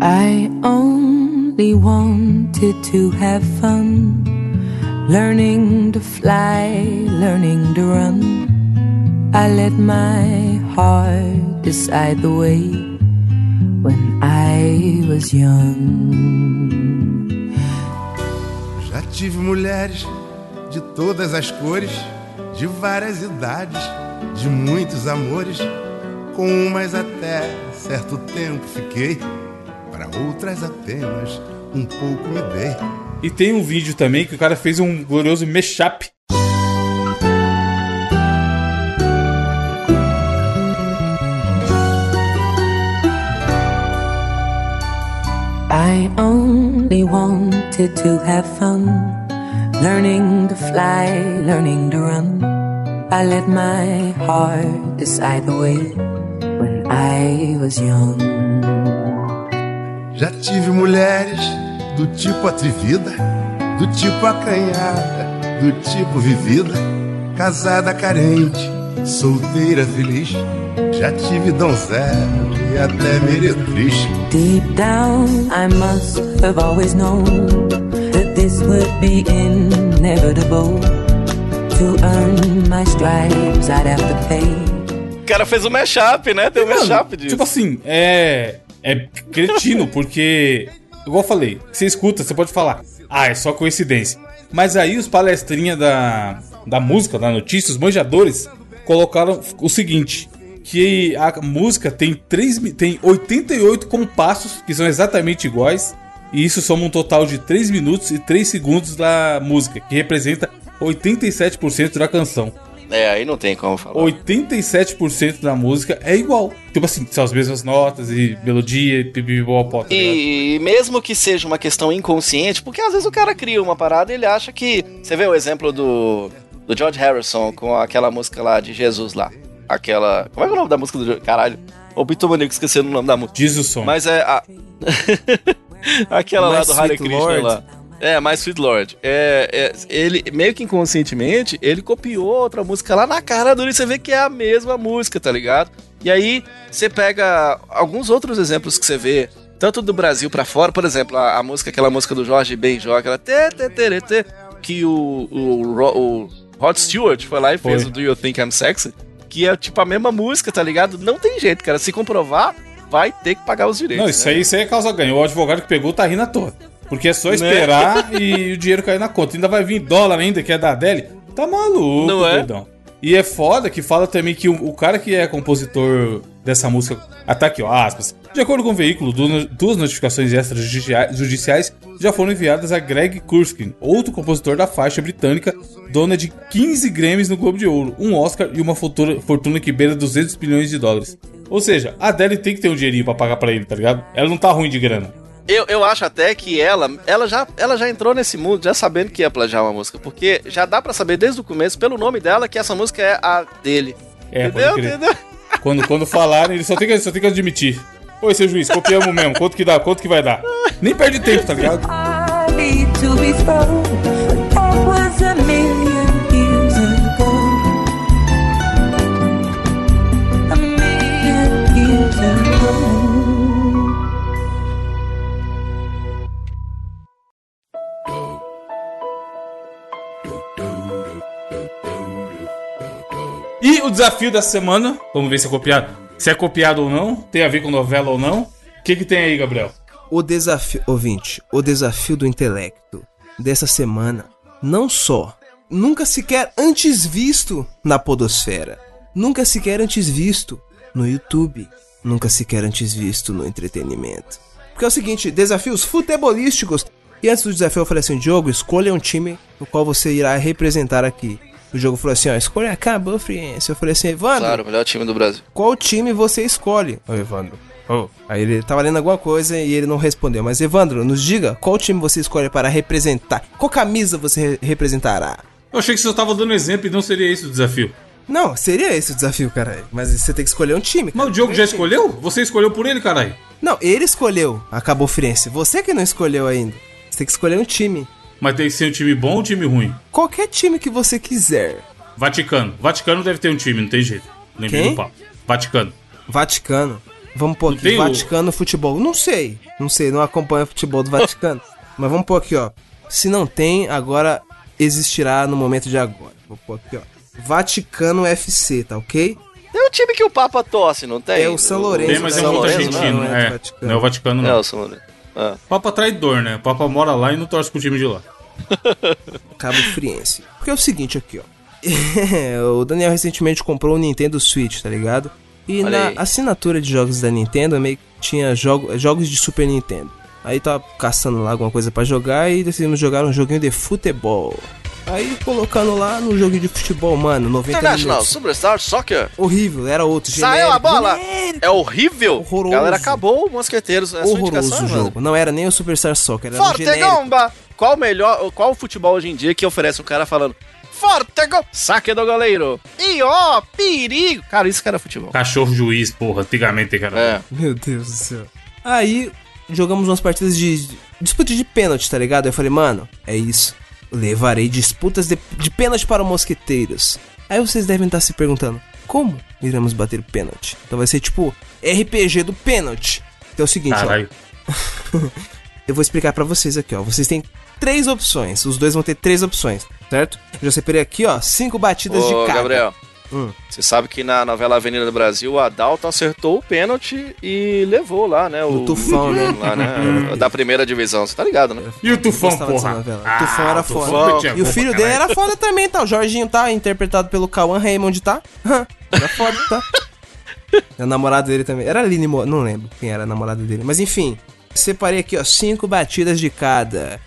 Speaker 6: I only wanted to have fun, learning to fly, learning to run. I let my heart decide the way when I was young.
Speaker 7: Já tive mulheres de todas as cores, de várias idades, de muitos amores. Com umas até certo tempo fiquei, para outras apenas um pouco me dei.
Speaker 3: E tem um vídeo também que o cara fez um glorioso mashup.
Speaker 6: I only wanted to have fun, learning to fly, learning to run. I let my heart decide the way when I was young.
Speaker 7: Já tive mulheres do tipo atrevida, do tipo acanhada, do tipo vivida, casada carente, solteira feliz. Já tive donzela e até meretriz.
Speaker 6: Deep down, I must have always known that this would be inevitable. To earn my stripes, I'd have to pay.
Speaker 4: O cara fez um mashup, né? Tem um mashup disso.
Speaker 3: Tipo assim, é. É cretino, porque. Igual eu falei, você escuta, você pode falar, ah, é só coincidência. Mas aí os palestrinha da, da música, da notícia, os manjadores, colocaram o seguinte: que a música tem, 3, mi- tem 88 compassos, que são exatamente iguais, e isso soma um total de 3 minutos e 3 segundos da música, que representa 87% da canção.
Speaker 4: É, aí não tem como falar.
Speaker 3: 87% da música é igual. Tipo assim, são as mesmas notas e melodia e pipipipopó, tá ligado?
Speaker 4: E mesmo que seja uma questão inconsciente, porque às vezes o cara cria uma parada e ele acha que. Você vê o exemplo do, do George Harrison com aquela música lá de Jesus lá. Aquela. Como é é o nome da música do? Caralho. O Bitomaníaco esquecendo o nome da música.
Speaker 3: Diz o som.
Speaker 4: Mas é a. <laughs> Aquela lá
Speaker 5: Mais
Speaker 4: do Hare
Speaker 5: Sweet
Speaker 4: Krishna
Speaker 5: Lord.
Speaker 4: lá. É, mais Sweet Lord. É, é, ele, meio que inconscientemente, ele copiou outra música lá na cara dura e você vê que é a mesma música, tá ligado? E aí, você pega alguns outros exemplos que você vê, tanto do Brasil pra fora, por exemplo, a, a música, aquela música do Jorge Benjó, aquela tê, tê, tê, tê, que o, o, o Rod Stewart foi lá e fez
Speaker 3: Foi.
Speaker 4: o Do You Think I'm Sexy, que é tipo a mesma música, tá ligado? Não tem jeito, cara. Se comprovar, vai ter que pagar os direitos.
Speaker 3: Não, isso
Speaker 4: né?
Speaker 3: aí, isso aí é causa ganho. O advogado que pegou tá rindo à toa. Porque é só esperar e o dinheiro cair na conta. Ainda vai vir dólar ainda, que é da Adele. Tá maluco,
Speaker 4: Não é?
Speaker 3: E é foda que fala também que o, o cara que é compositor dessa música. Ah, tá aqui, ó, aspas. De acordo com o veículo, du- duas notificações extrajudiciais já foram enviadas a Greg Kurskin, outro compositor da faixa britânica, dona de 15 Grammys no Globo de Ouro, um Oscar e uma fortuna, fortuna que beira 200 bilhões de dólares. Ou seja, a Adele tem que ter um dinheirinho pra pagar pra ele, tá ligado? Ela não tá ruim de grana.
Speaker 4: Eu, eu acho até que ela, ela já, ela já entrou nesse mundo já sabendo que ia plagiar uma música, porque já dá pra saber desde o começo, pelo nome dela, que essa música é a dele.
Speaker 3: É,
Speaker 4: entendeu?
Speaker 3: pode crer.
Speaker 4: Entendeu?
Speaker 3: Quando, quando falarem, ele só tem, que, só tem que admitir. Oi, seu juiz, copiamos mesmo. Quanto que dá? Quanto que vai dar? Nem perde tempo, tá ligado?
Speaker 6: I need to be. That was a
Speaker 3: E o desafio da semana, vamos ver se é copiado. Se é copiado ou não, tem a ver com novela ou não. O que, que tem aí, Gabriel?
Speaker 5: O desafio, ouvinte, o desafio do intelecto dessa semana, não só, nunca sequer antes visto na podosfera, nunca sequer antes visto no YouTube, nunca sequer antes visto no entretenimento. Porque é o seguinte, desafios futebolísticos. E antes do desafio eu falei assim, Diogo, escolha um time no qual você irá representar aqui. O jogo falou assim, ó, escolha acabou, Friense. Eu falei assim, Evandro,
Speaker 4: Claro, o melhor time do Brasil.
Speaker 5: qual time você escolhe? Ô, Evandro. Ô. Aí ele tava lendo alguma coisa e ele não respondeu. Mas, Evandro, nos diga qual time você escolhe para representar. Qual camisa você re- representará?
Speaker 3: Eu achei que você só tava dando exemplo e não seria esse o desafio.
Speaker 5: Não, seria esse o desafio, caralho. Mas você tem que escolher um time.
Speaker 3: Mas
Speaker 5: cara.
Speaker 3: o Diogo já escolheu? Você escolheu por ele, caralho.
Speaker 5: Não, ele escolheu. Acabou Firenze. Você que não escolheu ainda. Você tem que escolher um time.
Speaker 3: Mas tem que ser um time bom ou um time ruim?
Speaker 5: Qualquer time que você quiser.
Speaker 3: Vaticano. Vaticano deve ter um time, não tem jeito. Lembrei
Speaker 5: Quem?
Speaker 3: do papo. Vaticano.
Speaker 5: Vaticano. Vamos pôr aqui.
Speaker 3: tem o-
Speaker 5: Vaticano Futebol. Não sei. Não sei, não acompanho o futebol do Vaticano. <laughs> Mas vamos pôr aqui, ó. Se não tem, agora existirá no momento de agora. Vou pôr aqui, ó. Vaticano FC, tá ok?
Speaker 4: Tem um time que o Papa tosse, não tem?
Speaker 5: É o São Lourenço.
Speaker 3: Tem, mas é um outro
Speaker 5: Lourenço,
Speaker 3: argentino.
Speaker 5: não, é
Speaker 3: é,
Speaker 5: do Vaticano.
Speaker 3: não é o Vaticano,
Speaker 4: É
Speaker 3: não.
Speaker 4: o São Lourenço. Ah.
Speaker 3: Papa traidor, né? Papa mora lá e não torce pro time de lá. <laughs>
Speaker 5: Cabo Friense. Porque é o seguinte aqui, ó. <laughs> o Daniel recentemente comprou o Nintendo Switch, tá ligado? E
Speaker 4: Olha
Speaker 5: na
Speaker 4: aí.
Speaker 5: assinatura de jogos da Nintendo meio que tinha jogo, jogos de Super Nintendo. Aí tava caçando lá alguma coisa pra jogar e decidimos jogar um joguinho de futebol. Aí colocando lá no joguinho de futebol, mano, 90
Speaker 4: International
Speaker 5: minutos.
Speaker 4: Superstar Soccer.
Speaker 5: Horrível, era outro.
Speaker 4: Saiu a
Speaker 5: genérico,
Speaker 4: bola.
Speaker 5: genérico,
Speaker 4: É horrível.
Speaker 5: Horroroso.
Speaker 4: Galera, acabou o Mosqueteiros. É a sua
Speaker 5: Horroroso o
Speaker 4: mano.
Speaker 5: jogo. Não era nem o Superstar Soccer, era um
Speaker 4: Forte
Speaker 5: genérico.
Speaker 4: Gomba! Qual o melhor, qual o futebol hoje em dia que oferece um cara falando Forte Gomba! Saque do goleiro! E ó, perigo! Cara, isso que era futebol.
Speaker 3: Cachorro juiz, porra. Antigamente, cara.
Speaker 4: É.
Speaker 5: Meu Deus do céu. Aí jogamos umas partidas de disputa de pênalti, tá ligado? Eu falei, mano, é isso. Levarei disputas de, de pênalti para mosqueteiros. Aí vocês devem estar se perguntando, como iremos bater o pênalti? Então vai ser tipo RPG do pênalti. Então é o seguinte, ó.
Speaker 3: Caralho. <laughs>
Speaker 5: Eu vou explicar pra vocês aqui, ó. Vocês têm três opções. Os dois vão ter três opções, certo? Eu já separei aqui, ó, cinco batidas
Speaker 4: Ô,
Speaker 5: de cada.
Speaker 4: Gabriel,
Speaker 5: Hum.
Speaker 4: você sabe que na novela Avenida do Brasil, o Adalto acertou o pênalti e levou lá, né? O
Speaker 5: O Tufão, né? <laughs>
Speaker 4: Lá, né? da primeira divisão, você tá ligado, né?
Speaker 3: E o Tufão, porra?
Speaker 5: O Tufão era
Speaker 3: o Tufão
Speaker 5: foda. E o filho dele era foda também, tá? O Jorginho tá, interpretado pelo Cauã Raymond, tá? Era foda, tá? <laughs> A namorada dele também. Era Aline Mo... Não lembro quem era a namorada dele. Mas enfim, separei aqui, ó, cinco batidas de cada.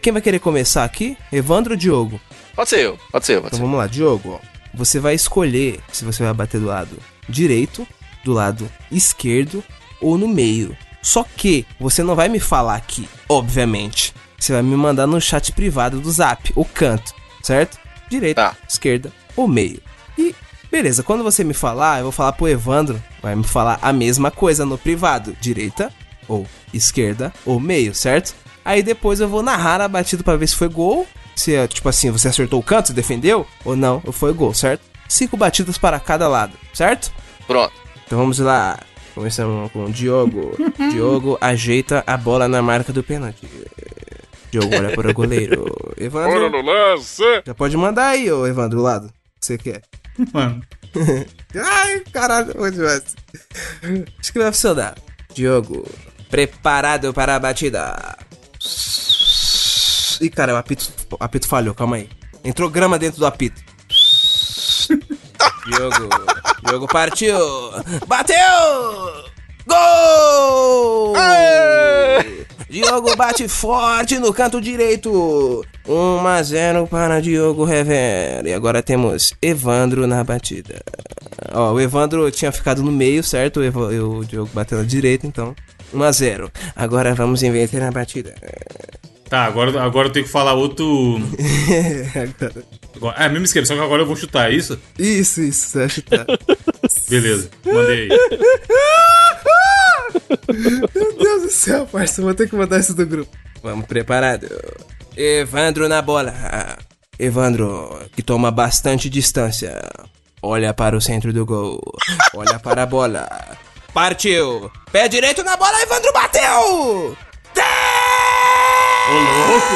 Speaker 5: Quem vai querer começar aqui? Evandro ou Diogo?
Speaker 4: Pode ser eu, pode ser eu, pode
Speaker 5: Então
Speaker 4: ser.
Speaker 5: vamos lá, Diogo, ó. Você vai escolher se você vai bater do lado direito, do lado esquerdo ou no meio. Só que você não vai me falar aqui, obviamente. Você vai me mandar no chat privado do Zap, o canto, certo? Direita,
Speaker 4: Tá.
Speaker 5: esquerda ou meio. E beleza, quando você me falar, eu vou falar pro Evandro, vai me falar a mesma coisa no privado, direita ou esquerda ou meio, certo? Aí depois eu vou narrar a batida pra ver se foi gol, se é, tipo assim, você acertou o canto, você defendeu ou não, ou foi gol, certo? Cinco batidas para cada lado, certo?
Speaker 4: Pronto.
Speaker 5: Então vamos lá. Começamos com o Diogo. <laughs> Diogo ajeita a bola na marca do pênalti. Diogo olha para o goleiro. <laughs> Evandro.
Speaker 1: lance!
Speaker 5: Já pode mandar aí, ô Evandro, do lado. que você quer.
Speaker 3: Mano, <laughs>
Speaker 5: Ai, caralho, onde vai? Acho que vai funcionar. Diogo, preparado para a batida. Ih, cara, o apito, o apito falhou, calma aí. Entrou grama dentro do apito. <laughs> Diogo, Diogo partiu. Bateu! Gol! Diogo bate forte no canto direito. 1 a 0 para Diogo Rever. E agora temos Evandro na batida. Ó, o Evandro tinha ficado no meio, certo? O, Evo- o Diogo bateu na direita, então 1 a 0. Agora vamos inverter na batida.
Speaker 3: Tá, agora, agora eu tenho que falar outro. <laughs> É, mesmo esquema, só que agora eu vou chutar, é isso?
Speaker 5: Isso, isso, você vai chutar. <laughs>
Speaker 3: Beleza, mandei aí. <laughs>
Speaker 5: Meu Deus do céu, parça, vou ter que mandar isso do grupo. Vamos preparado. Evandro na bola. Evandro, que toma bastante distância. Olha para o centro do gol. Olha para a bola. Partiu. Pé direito na bola, Evandro bateu!
Speaker 3: Ô, louco!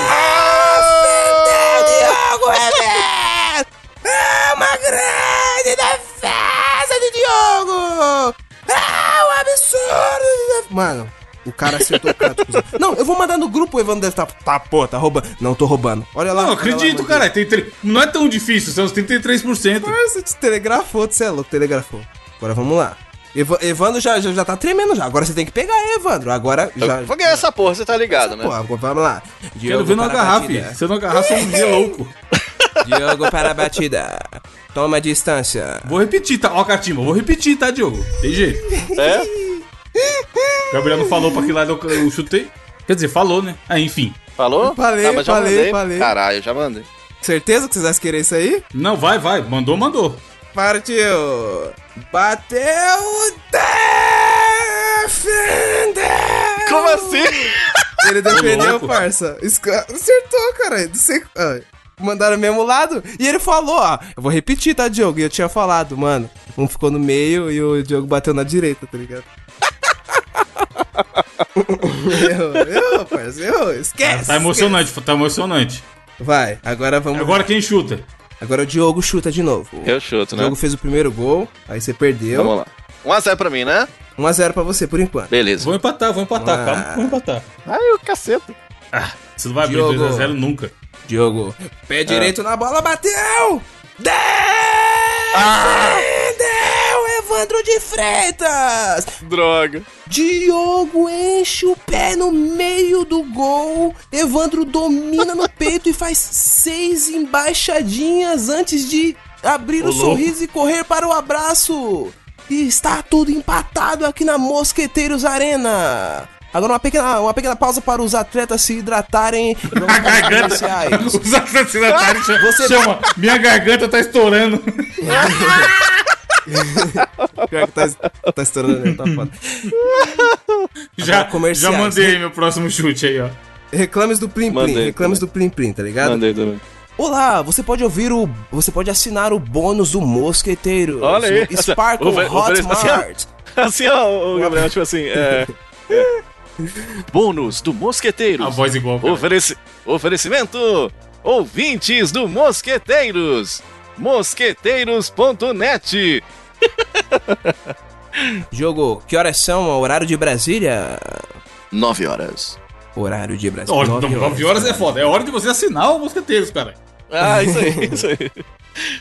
Speaker 5: Defendeu Diogo Rever! É uma grande defesa de Diogo! É um absurdo! de def- Mano, o cara acertou o canto. <laughs> Não, eu vou mandar no grupo, o Evandro deve estar. Tá, pô, tá roubando. Não, tô roubando. Olha lá.
Speaker 3: Não,
Speaker 5: olha lá,
Speaker 3: acredito,
Speaker 5: mano.
Speaker 3: cara. Tem tre- Não é tão difícil, são os 33%.
Speaker 5: Você te telegrafou, você é louco, telegrafou. Agora vamos lá. Eva- Evandro já, já, já tá tremendo já. Agora você tem que pegar, Evandro. Agora já.
Speaker 4: Vou ganhar essa porra, você tá ligado, né?
Speaker 5: Agora vamos lá.
Speaker 3: Quero
Speaker 5: Diogo
Speaker 3: ver numa garrafa. Se eu não agarrar, sou um dia louco. <laughs>
Speaker 5: Diogo para a batida. Toma distância.
Speaker 3: Vou repetir, tá? Ó, Catimba, vou repetir, tá, Diogo? Tem jeito.
Speaker 4: É?
Speaker 3: O Gabriel não falou pra que lado eu, eu chutei. Quer dizer, falou, né? Ah, enfim.
Speaker 4: Falou?
Speaker 5: Falei,
Speaker 4: Ah, mas já
Speaker 5: falei,
Speaker 4: mandei.
Speaker 5: falei.
Speaker 4: Caralho, já mandei.
Speaker 5: Certeza que vocês vão querer isso aí?
Speaker 3: Não, vai, vai. Mandou, mandou.
Speaker 5: Partiu! Bateu! Defendeu!
Speaker 4: Como assim?
Speaker 5: Ele defendeu, parça. Acertou, cara. Sei. ah, Mandaram o mesmo lado. E ele falou, ó. Eu vou repetir, tá, Diogo? E eu tinha falado, mano. Um ficou no meio e o Diogo bateu na direita, tá ligado? eu, eu, parça, eu. Esquece.
Speaker 3: Tá emocionante, tá emocionante.
Speaker 5: esquece. Vai, agora vamos.
Speaker 3: Agora quem chuta?
Speaker 5: Agora o Diogo chuta de novo.
Speaker 4: Eu chuto,
Speaker 5: O
Speaker 4: né?
Speaker 5: Diogo fez o primeiro gol, aí você perdeu.
Speaker 4: Vamos lá. 1x0 pra mim, né?
Speaker 5: 1x0 pra você por enquanto.
Speaker 4: Beleza.
Speaker 3: Vou empatar, vou empatar.
Speaker 5: Ah.
Speaker 3: Calma, vou empatar.
Speaker 4: Ai, o caceta.
Speaker 3: Ah, você não vai abrir
Speaker 5: Diogo.
Speaker 3: 2x0 nunca.
Speaker 5: Diogo, pé direito na bola, bateu! Defendeu! Evandro de Freitas!
Speaker 4: Droga.
Speaker 5: Diogo enche o pé no meio do gol. Evandro domina no peito e faz seis embaixadinhas antes de abrir o sorriso e correr para o abraço. E está tudo empatado aqui na Mosqueteiros Arena. Agora uma pequena, uma pequena pausa para os atletas se hidratarem. <laughs> Vamos
Speaker 3: A
Speaker 5: para os
Speaker 3: garganta. Os assassinatários cha-
Speaker 5: Você-
Speaker 3: chama. Minha garganta tá estourando. <laughs>
Speaker 5: Pior que tá, tá estourando, né? tá foda.
Speaker 3: Já, já mandei
Speaker 5: né?
Speaker 3: meu próximo chute aí, ó.
Speaker 5: Reclames do Plim Plim,
Speaker 4: Mandei
Speaker 5: reclames do Plim Plim, tá ligado?
Speaker 4: Mandei também.
Speaker 5: Olá, você pode ouvir o. Você pode assinar o bônus do Mosqueteiro.
Speaker 4: Olha aí.
Speaker 5: Sparkle
Speaker 4: Ofe-
Speaker 5: Hotmart.
Speaker 4: Assim, ó, o Gabriel, tipo assim, é. é. Bônus do Mosqueteiros.
Speaker 3: A voz igual.
Speaker 4: Ofereci... Oferecimento: Ouvintes do Mosqueteiros. Mosqueteiros.net. <laughs>
Speaker 5: Jogo, que horas são? Horário de Brasília?
Speaker 4: 9 horas.
Speaker 5: Horário de Brasília.
Speaker 3: Ó, 9 horas é foda. É hora de você assinar o Mosqueteiros, cara.
Speaker 4: Ah, <laughs> isso aí, isso aí.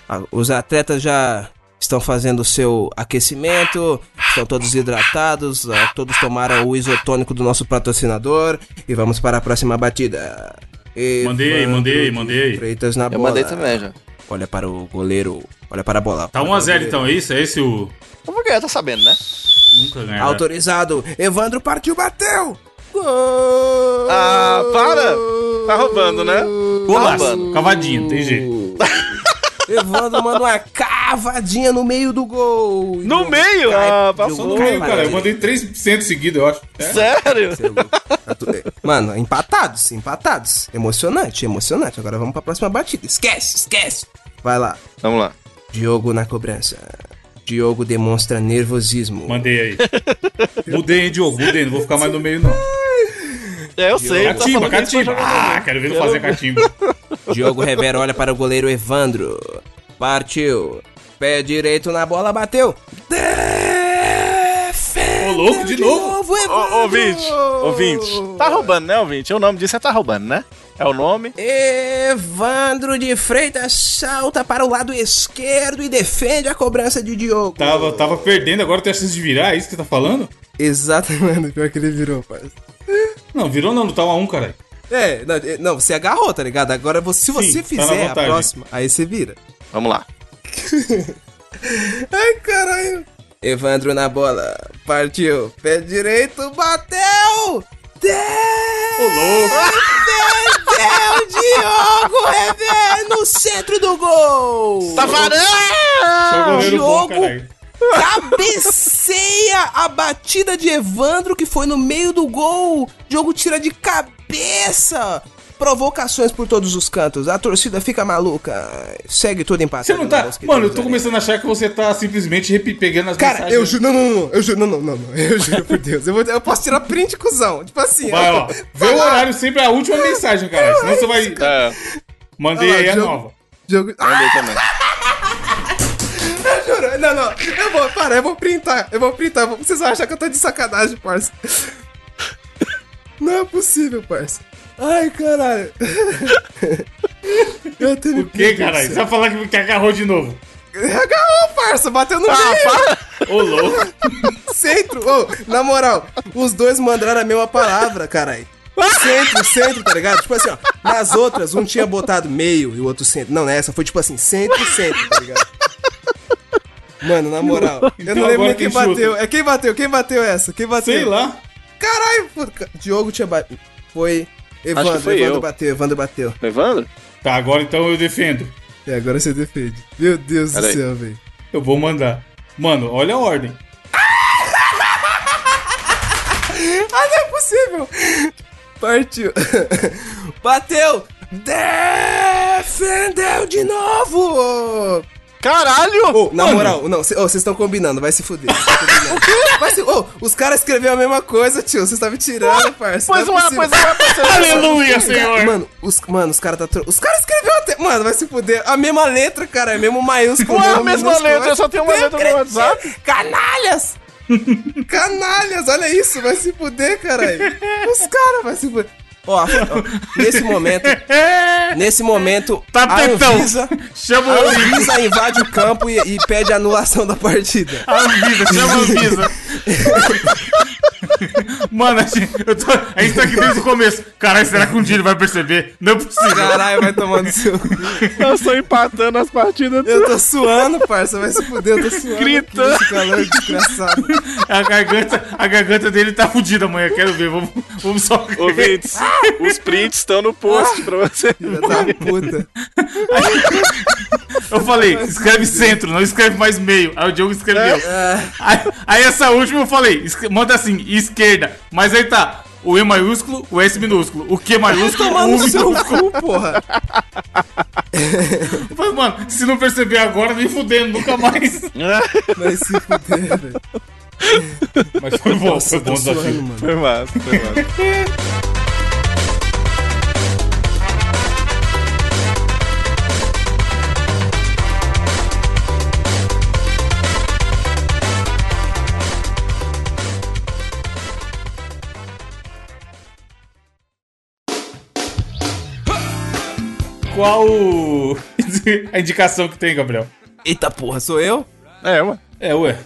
Speaker 5: Ah, Os atletas já estão fazendo o seu aquecimento, estão todos hidratados, ah, todos tomaram o isotônico do nosso patrocinador e vamos para a próxima batida.
Speaker 3: Mandei,
Speaker 5: Evandro
Speaker 3: mandei,
Speaker 5: de
Speaker 3: mandei.
Speaker 5: Freitas na
Speaker 4: Eu
Speaker 5: bola.
Speaker 4: mandei também já.
Speaker 5: Olha para o goleiro, olha para a bola.
Speaker 3: Tá 1x0 então, é isso? É esse o.
Speaker 4: Eu vou ganhar, tá sabendo, né?
Speaker 3: Nunca ganha.
Speaker 5: Autorizado, Evandro partiu, bateu! Gol!
Speaker 4: Ah, para! Tá roubando, né?
Speaker 3: Golaço.
Speaker 4: roubando.
Speaker 3: Cavadinho, tem jeito. <laughs>
Speaker 5: Evandro manda uma cavadinha no meio do gol.
Speaker 4: No meio?
Speaker 5: cai-
Speaker 4: Ah, passou
Speaker 3: no meio, cara. Eu mandei 3% seguido, eu acho. É.
Speaker 4: Sério?
Speaker 5: É. Tá tu- Mano, empatados, empatados. Emocionante, emocionante. Agora vamos pra próxima batida. Esquece, esquece. Vai lá.
Speaker 4: Vamos lá.
Speaker 5: Diogo na cobrança. Diogo demonstra nervosismo.
Speaker 3: Mandei aí. <laughs> Mudei, hein, Diogo? Mudei, não vou ficar mais no meio, não.
Speaker 4: É, eu sei. tá
Speaker 3: Catimba, catimba. Ah, quero ver ele fazer catimba.
Speaker 5: Diogo Rivera olha para o goleiro Evandro. Partiu. Pé direito na bola, bateu. Defendeu
Speaker 3: Ô, louco, de novo.
Speaker 4: Ô,
Speaker 5: Evandro.
Speaker 4: ouvinte, ouvinte. Tá roubando, né, ouvinte? O nome disso é tá roubando, né? É o nome.
Speaker 5: Evandro de Freitas salta para o lado esquerdo e defende a cobrança de Diogo.
Speaker 3: Tava, tava perdendo, agora tem a chance de virar, é isso que você tá falando?
Speaker 5: Exatamente, pior que ele virou, parceiro.
Speaker 3: Não, virou não, não tá 1x1, caralho.
Speaker 5: É, não, é, não, você agarrou, tá ligado? Agora, você, se você
Speaker 3: tá
Speaker 5: fizer a
Speaker 3: vantagem.
Speaker 5: próxima, aí você vira.
Speaker 4: Vamos lá. <laughs>
Speaker 5: Ai, caralho. Evandro na bola. Partiu. Pé direito, bateu! Defendeu Diogo Rever no centro do gol!
Speaker 4: Tá
Speaker 3: bom,
Speaker 5: Diogo.
Speaker 3: caralho.
Speaker 5: Cabeceia a batida de Evandro que foi no meio do gol. Diogo tira de cabeça. Provocações por todos os cantos. A torcida fica maluca. Segue tudo empatado.
Speaker 3: Você não tá. Mano, eu tô
Speaker 5: queridos
Speaker 3: começando a achar que você tá simplesmente pegando as
Speaker 5: Cara,
Speaker 3: mensagens.
Speaker 5: eu juro, não, não, não, eu juro, não, não, não, não, <laughs> eu juro por Deus, eu, vou, eu posso tirar print, cuzão, tipo assim,
Speaker 3: Vai,
Speaker 5: ó.
Speaker 3: Vê o horário sempre a última mensagem, cara. Senão você vai.
Speaker 4: É,
Speaker 3: Mandei aí a
Speaker 5: jogo-
Speaker 3: nova.
Speaker 5: jogo, ah,
Speaker 4: mandei também. <laughs>
Speaker 5: eu juro, não, não, eu vou, para, eu vou printar, eu vou printar, vocês vão achar que eu tô de sacanagem, parça, <laughs> não é possível, parça, ai, caralho, <laughs> eu
Speaker 3: O que, caralho? Você vai falar que, que agarrou de novo?
Speaker 5: Agarrou, parça, bateu no
Speaker 3: Ah,
Speaker 5: meio,
Speaker 3: Ô, louco. <laughs>
Speaker 5: centro, ô, na moral, os dois mandaram a mesma palavra, caralho. Centro, centro, tá ligado? Tipo assim, ó. Nas outras, um tinha botado meio e o outro centro. Não, nessa foi tipo assim, centro, centro, tá ligado? Mano, na moral, eu
Speaker 3: Então
Speaker 5: não lembro
Speaker 3: agora
Speaker 5: nem quem
Speaker 3: chuta?
Speaker 5: bateu. É quem bateu? Quem bateu essa? Quem bateu?
Speaker 3: Sei lá.
Speaker 5: Caralho, Diogo tinha batido. Foi. Evandro,
Speaker 4: Acho que foi
Speaker 5: Evandro
Speaker 4: eu.
Speaker 5: bateu, Evandro bateu.
Speaker 4: Evandro?
Speaker 3: Tá, agora então eu defendo.
Speaker 5: E agora você defende. Meu Deus
Speaker 4: Pera
Speaker 5: do
Speaker 4: aí.
Speaker 5: céu, velho.
Speaker 3: Eu vou mandar. Mano, olha a ordem.
Speaker 5: Ah, não é possível! Partiu. <laughs> Bateu! Defendeu de novo!
Speaker 4: Caralho!
Speaker 5: Ô, na
Speaker 3: Mano.
Speaker 5: moral, não, vocês estão combinando, vai se fuder. tão combinando. <laughs> Vai se- ô, os caras escreveram a mesma coisa, tio. Vocês estavam me tirando, parça.
Speaker 4: Pois
Speaker 5: não
Speaker 4: não
Speaker 5: é
Speaker 4: é, pois não é, parceiro.
Speaker 3: Aleluia, senhor.
Speaker 5: Mano, os, mano, os caras tá tro... Os caras escreveram até. Mano, vai se fuder. A mesma letra, cara. É mesmo maiúsculo.
Speaker 4: Ué, a
Speaker 5: mesmo
Speaker 4: mesma letra, eu só tenho uma letra no WhatsApp.
Speaker 5: Canalhas! <laughs> Canalhas, olha isso, vai se fuder, caralho. Os caras vai se fuder. Ó, ó, nesse momento, <laughs> nesse momento, a
Speaker 3: Tapetão.
Speaker 5: Anvisa,
Speaker 3: Chama
Speaker 5: a
Speaker 3: o Anvisa.
Speaker 5: Invade o campo e, e pede anulação da partida.
Speaker 3: Anvisa, chama a Anvisa. <laughs> Mano, a gente, eu tô- a gente tá aqui desde o começo. Caralho, será que um dia ele vai perceber? Não é possível.
Speaker 5: Caralho, vai tomando seu.
Speaker 4: Eu estou empatando as partidas.
Speaker 5: Eu tô suando, parça, vai se fuder, eu tô suando.
Speaker 4: Gritando.
Speaker 5: aqui calor desgraçado.
Speaker 3: A garganta, a garganta dele tá fudida amanhã. Quero ver. Vamos, vamos só.
Speaker 4: Ouvintes, os prints estão no post pra você.
Speaker 5: Filha da puta.
Speaker 3: Eu falei, escreve centro, não escreve mais meio. Aí o Diogo escreveu.
Speaker 5: É.
Speaker 3: Aí, aí essa última eu falei, manda assim, esquerda. Mas aí tá, o E maiúsculo, o S minúsculo, o Q maiúsculo, <laughs> o U
Speaker 5: seu cu, porra. <laughs>
Speaker 3: Falei, mano, se não perceber agora, nem fudendo, nunca mais. <laughs>
Speaker 5: Vai se fuder, velho.
Speaker 3: Mas foi bom,
Speaker 5: Nossa,
Speaker 3: foi bom
Speaker 5: suando,
Speaker 3: desafio.
Speaker 5: mano.
Speaker 4: Foi massa, foi massa.
Speaker 3: Qual o- <laughs> a indicação que tem, Gabriel?
Speaker 5: Eita porra, sou eu?
Speaker 4: É, ué.
Speaker 3: É, ué.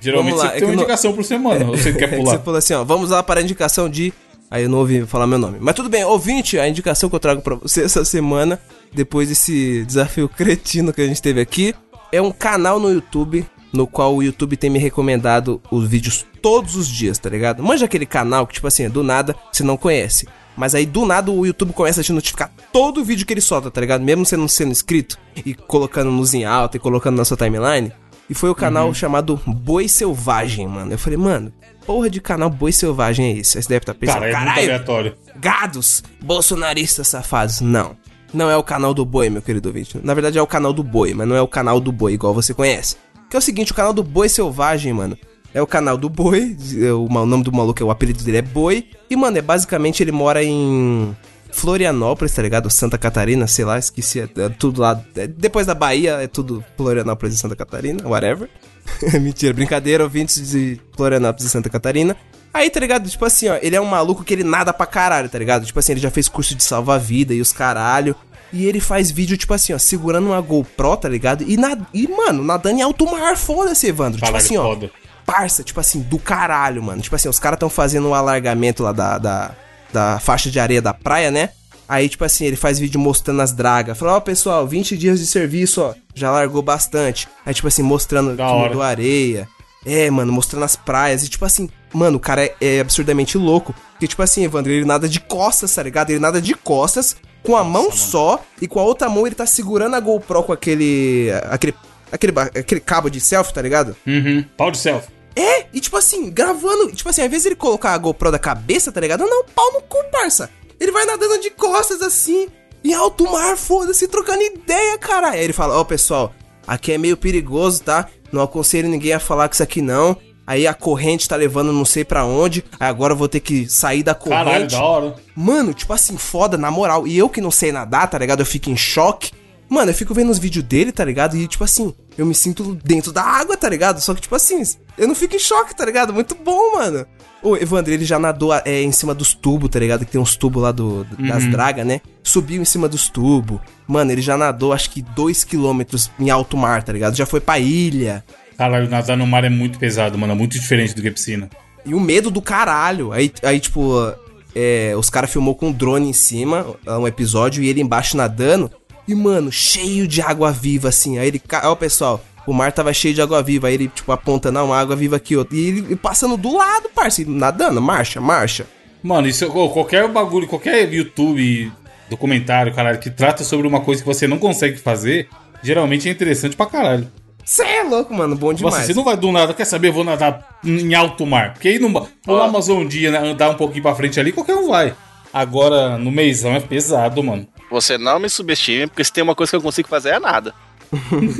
Speaker 3: Geralmente você
Speaker 5: é
Speaker 3: tem uma
Speaker 5: não-
Speaker 3: indicação por semana. ou você <laughs> quer
Speaker 5: É que
Speaker 3: pular?
Speaker 5: você falou assim, ó, vamos lá para a indicação de... Aí eu não ouvi falar meu nome. Mas tudo bem, ouvinte, a indicação que eu trago pra você essa semana depois desse desafio cretino que a gente teve aqui, é um canal no YouTube no qual o YouTube tem me recomendado os vídeos todos os dias, tá ligado? Manja aquele canal que, tipo assim, do nada você não conhece. Mas aí do nada o YouTube começa a te notificar todo o vídeo que ele solta, tá ligado? Mesmo você não sendo inscrito e colocando luz em alta e colocando na sua timeline. E foi o canal chamado Boi Selvagem, mano. Eu falei, mano, porra de canal Boi Selvagem é esse? Aí Você deve estar pensando,
Speaker 3: Cara, é
Speaker 5: caralho,
Speaker 3: aleatório.
Speaker 5: gados, bolsonaristas safados. Não. Não é o canal do boi, meu querido ouvinte. Na verdade é o canal do boi, mas não é o canal do boi igual você conhece. Que é o seguinte, o canal do boi selvagem, mano. É o canal do boi, é o, nome do maluco, é o apelido dele é boi. E, mano, é basicamente ele mora em Florianópolis, tá ligado? Santa Catarina, sei lá, esqueci. É, é tudo lá. é- depois da Bahia é tudo Florianópolis e Santa Catarina, whatever. <laughs> Mentira, brincadeira, ouvintes de Florianópolis e Santa Catarina. Aí, tá ligado? Tipo assim, ó, ele é um maluco que ele nada pra caralho, tá ligado? Tipo assim, ele já fez curso de salva-vida e os caralho. E ele faz vídeo, tipo assim, ó, segurando uma GoPro, tá ligado? E, na, e mano, nadando em alto mar, foda-se, Evandro.
Speaker 3: Caralho,
Speaker 5: tipo assim, ó,
Speaker 3: foda.
Speaker 5: Parça, tipo assim, do caralho, mano. Tipo assim, os caras tão fazendo um alargamento lá da, da, da faixa de areia da praia, né? Aí, tipo assim, ele faz vídeo mostrando as dragas. Fala, ó, pessoal, 20 dias de serviço, ó, já largou bastante. Aí, tipo assim, mostrando
Speaker 3: Da
Speaker 5: que
Speaker 3: hora.
Speaker 5: mudou a areia. É, mano, mostrando as praias. E, tipo assim, mano, o cara é, é absurdamente louco. Porque, tipo assim, Evandro, ele nada de costas, tá ligado? Ele nada de costas, com a mão só, e com a outra mão ele tá segurando a GoPro com aquele. aquele. Aquele, aquele cabo de selfie, tá ligado?
Speaker 3: Uhum. Pau de selfie.
Speaker 5: É, e tipo assim, gravando. Tipo assim, ao invés de ele colocar a GoPro da cabeça, tá ligado? Não, pau no cu, parça. Ele vai nadando de costas assim, em alto mar, foda-se, trocando ideia, cara. Aí ele fala: Ó, pessoal, aqui é meio perigoso, tá? Não aconselho ninguém a falar com isso aqui não. Aí a corrente tá levando não sei pra onde. Aí agora eu vou ter que sair da corrente.
Speaker 3: Caralho, da hora.
Speaker 5: Mano, tipo assim, foda, na moral. E eu que não sei nadar, tá ligado? Eu fico em choque. Mano, eu fico vendo os vídeos dele, tá ligado? E, tipo assim, eu me sinto dentro da água, tá ligado? Só que, tipo assim, eu não fico em choque, tá ligado? Muito bom, mano. Ô, Evandro, ele já nadou é, em cima dos tubos, tá ligado? Que tem uns tubos lá do, das dragas, né? Subiu em cima dos tubos. Mano, ele já nadou acho que 2km em alto mar, tá ligado? Já foi pra ilha.
Speaker 3: Caralho, nadar no mar é muito pesado, mano. É muito diferente do que piscina.
Speaker 5: E o medo do caralho. Aí, aí tipo, é, os caras filmou com um drone em cima, um episódio, e ele embaixo nadando. E, mano, cheio de água viva, assim. Aí ele. Ó, pessoal, o mar tava cheio de água viva. Aí ele, tipo, aponta, não, uma água viva aqui, outra. E ele passando do lado, parceiro, nadando, marcha, marcha.
Speaker 3: Mano, isso qualquer bagulho, qualquer YouTube, documentário, caralho, que trata sobre uma coisa que você não consegue fazer, geralmente é interessante pra caralho.
Speaker 5: Cê é louco, mano, bom demais.
Speaker 3: Você, você não vai do nada, quer saber, eu vou nadar em alto mar. Porque aí no vou lá Amazon um dia, né, andar um pouquinho pra frente ali, qualquer um vai. Agora, no meizão é pesado, mano.
Speaker 4: Você não me subestime, porque se tem uma coisa que eu consigo fazer é nada. <laughs>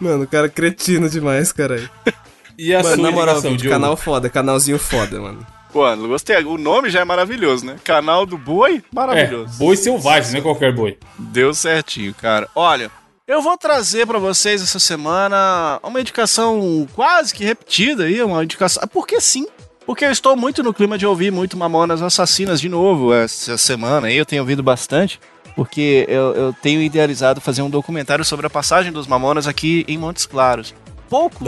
Speaker 5: Mano, o cara é cretino demais, caralho. <laughs>
Speaker 3: E a
Speaker 5: Mano,
Speaker 3: sua
Speaker 5: na moral,
Speaker 3: Diogo?
Speaker 5: canal foda, canalzinho foda, mano.
Speaker 4: Pô, eu gostei. O nome já é maravilhoso, né? Canal do Boi,
Speaker 3: É,
Speaker 4: maravilhoso.
Speaker 3: boi selvagem, não é qualquer boi.
Speaker 4: Deu certinho, cara. Olha, eu vou trazer pra vocês essa semana uma indicação quase que repetida aí, uma indicação. Ah, Porque sim. Porque eu estou muito no clima de ouvir muito Mamonas Assassinas de novo essa semana aí, eu tenho ouvido bastante. Porque eu, eu tenho idealizado fazer um documentário sobre a passagem dos Mamonas aqui em Montes Claros. Pouco